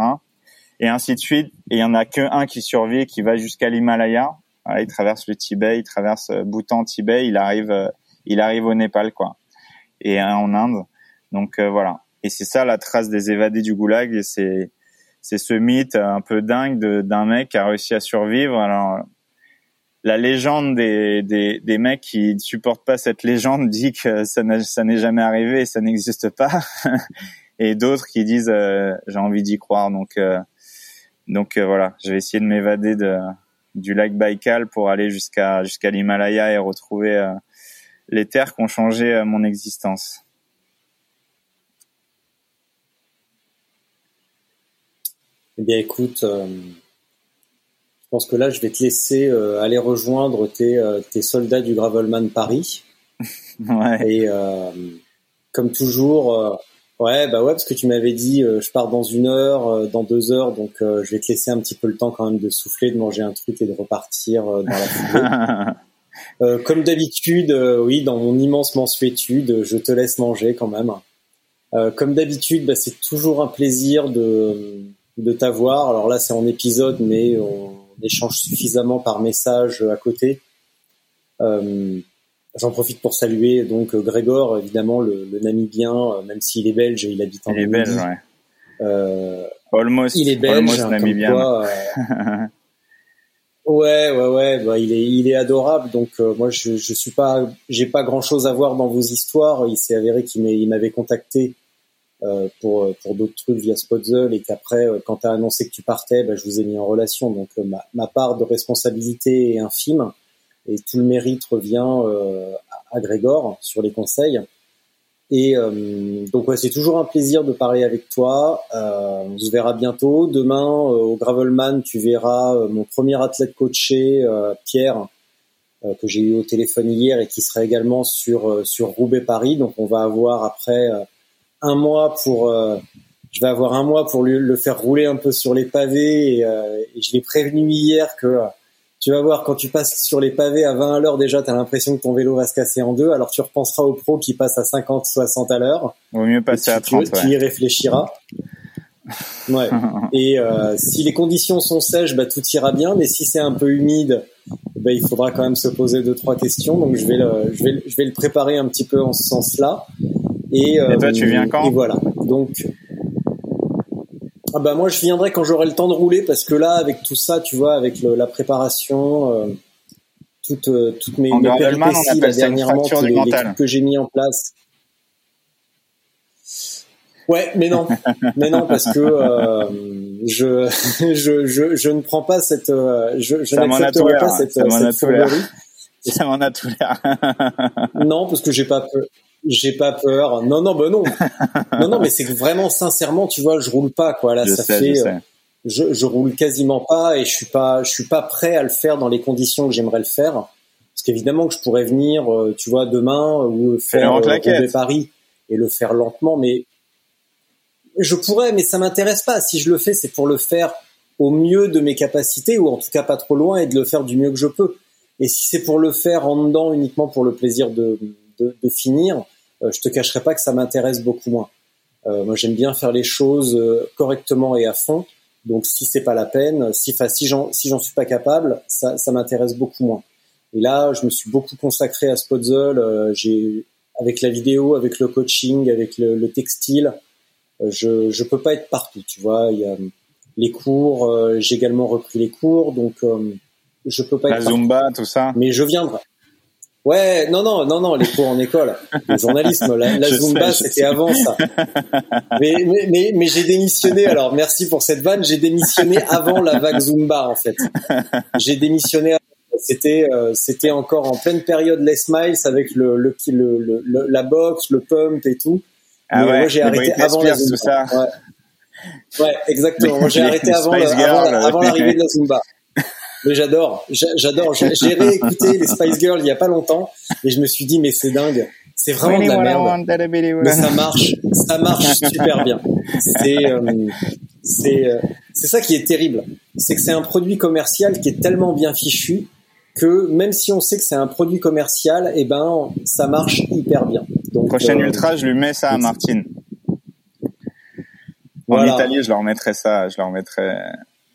Et ainsi de suite. Et il y en a qu'un qui survit, qui va jusqu'à l'Himalaya. il traverse le Tibet, il traverse Bhoutan, Tibet, il arrive, euh, il arrive au Népal, quoi et un en Inde. Donc euh, voilà. Et c'est ça la trace des évadés du goulag. C'est c'est ce mythe un peu dingue d'un mec qui a réussi à survivre. Alors la légende des, des, des mecs qui ne supportent pas cette légende dit que ça n'est jamais arrivé et ça n'existe pas. *laughs* et d'autres qui disent euh, j'ai envie d'y croire. Donc euh, donc voilà, je vais essayer de m'évader de du lac Baïkal pour aller jusqu'à jusqu'à l'Himalaya et retrouver les terres qui ont changé euh, mon existence. Eh bien, écoute, euh, je pense que là, je vais te laisser euh, aller rejoindre tes, tes, soldats du Gravelman Paris. *laughs* ouais. Et comme toujours, ouais, bah ouais, parce que tu m'avais dit, je pars dans une heure, dans deux heures, donc je vais te laisser un petit peu le temps quand même de souffler, de manger un truc et de repartir dans la foulée. *laughs* Euh, comme d'habitude, euh, oui, dans mon immense mensuétude, je te laisse manger quand même. Euh, comme d'habitude, bah, c'est toujours un plaisir de, de t'avoir. Alors là, c'est en épisode, mais on échange suffisamment par message à côté. J'en profite pour saluer donc Grégor, évidemment le, le Namibien, même s'il est belge, il habite en Il est belge, ouais. Euh, almost, il est belge, almost Namibien. Quoi, *laughs* Ouais, ouais, ouais. Bah, il est, il est adorable. Donc euh, moi, je, je suis pas, j'ai pas grand chose à voir dans vos histoires. Il s'est avéré qu'il m'avait contacté euh, pour pour d'autres trucs via Spotzel et qu'après, euh, quand tu as annoncé que tu partais, bah, je vous ai mis en relation. Donc euh, ma, ma, part de responsabilité est infime et tout le mérite revient à, à Grégor sur les conseils. Et euh, donc ouais, c'est toujours un plaisir de parler avec toi. Euh, on se verra bientôt. Demain euh, au Gravelman, tu verras euh, mon premier athlète coaché, Pierre, que j'ai eu au téléphone hier et qui sera également sur sur Roubaix Paris. Donc on va avoir après un mois pour je vais avoir un mois pour lui, le faire rouler un peu sur les pavés et, et je l'ai prévenu hier que tu vas voir, quand tu passes sur les pavés à 20 à l'heure, déjà, tu as l'impression que ton vélo va se casser en deux. Alors, tu repenseras au pro qui passe à 50, 60 à l'heure. Vaut mieux passer à 30. Tu, y réfléchiras. *laughs* Ouais. Et euh, si les conditions sont sèches, bah, tout ira bien. Mais si c'est un peu humide, bah, il faudra quand même se poser deux trois questions. Donc je vais le, je vais, je vais le préparer un petit peu en ce sens-là. Et, euh, et toi, tu viens quand? Et voilà. Donc ah bah moi je viendrai quand j'aurai le temps de rouler parce que là avec tout ça, tu vois, avec le, la préparation, euh, toutes euh, toutes mes, mes péripéties là, dernièrement, tous les, les trucs que j'ai mis en place. Ouais, mais non, *laughs* mais non parce que euh, je, *laughs* je, je je ne prends pas cette euh, je, je n'accepterai pas cette, ça cette *laughs* m'en a tout l'air. non, parce que j'ai pas peur. J'ai pas peur. Non, non, ben non. *laughs* non, non, mais c'est que vraiment, sincèrement, tu vois, je roule pas, quoi. Là, je ça sais, fait, je, sais. je, je, roule quasiment pas et je suis pas, je suis pas prêt à le faire dans les conditions que j'aimerais le faire. Parce qu'évidemment que je pourrais venir, tu vois, demain ou faire euh, Paris et le faire lentement, mais je pourrais, mais ça m'intéresse pas. Si je le fais, c'est pour le faire au mieux de mes capacités ou en tout cas pas trop loin et de le faire du mieux que je peux. Et si c'est pour le faire en dedans uniquement pour le plaisir de, de, de finir, euh, je te cacherai pas que ça m'intéresse beaucoup moins. Euh, moi, j'aime bien faire les choses euh, correctement et à fond. Donc, si c'est pas la peine, si, si j'en si j'en suis pas capable, ça, ça m'intéresse beaucoup moins. Et là, je me suis beaucoup consacré à Spotzel. Euh, j'ai avec la vidéo, avec le coaching, avec le, le textile. Euh, je je peux pas être partout, tu vois. Il y a les cours. j'ai également repris les cours, donc je peux pas la être Zumba, tout ça. Mais je viendrai. Ouais, non, non, non, non, les cours en école, le journalisme, la, la Zumba, c'était avant ça. Mais, mais, mais, mais j'ai démissionné. Alors, merci pour cette vanne. J'ai démissionné avant la vague Zumba, en fait. J'ai démissionné. C'était, euh, c'était encore en pleine période Les Miles avec le, le, le, le, la boxe, le pump et tout. Ah ouais, moi, j'ai arrêté avant la Zumba. Tout ça. Ouais. ouais exactement. Moi, j'ai arrêté avant, avant l'arrivée de la Zumba mais j'adore, j'adore. J'ai réécouté les Spice Girls il y a pas longtemps et je me suis dit mais c'est dingue, c'est vraiment de la merde. Mais ça marche, ça marche *laughs* super bien. C'est euh, c'est euh, c'est ça qui est terrible, c'est que c'est un produit commercial qui est tellement bien fichu que même si on sait que c'est un produit commercial, et eh ben ça marche hyper bien. Donc prochaine euh, ultra, je lui mets ça à Martine. Voilà. En Italie, je leur mettrai ça, je leur mettrai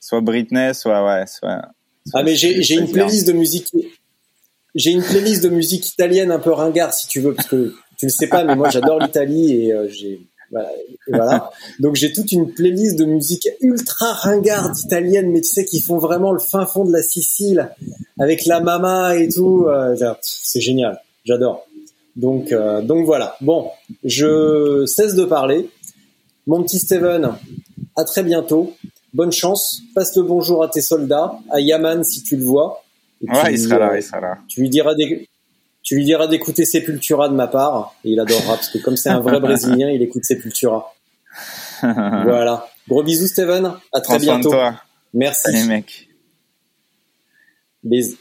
soit Britney, soit ouais, soit ah mais j'ai une playlist de musique j'ai une playlist de musique italienne un peu ringard si tu veux parce que tu le sais pas mais moi j'adore l'Italie et euh, j'ai voilà. Donc j'ai toute une playlist de musique ultra ringarde italienne mais tu sais qui font vraiment le fin fond de la Sicile avec la mama et tout euh, c'est génial, j'adore. Donc euh, donc voilà. Bon, je cesse de parler. Mon petit Steven, à très bientôt bonne chance, passe le bonjour à tes soldats, à Yaman si tu le vois. Et ouais, il sera là, il sera là. Tu lui diras des, tu lui diras d'écouter Sepultura de ma part, et il adorera, parce que comme c'est un vrai Brésilien, il écoute Sepultura. *laughs* voilà. Gros bisous, Steven. À très bientôt. Toi. Merci. Salut, mec. Bisous.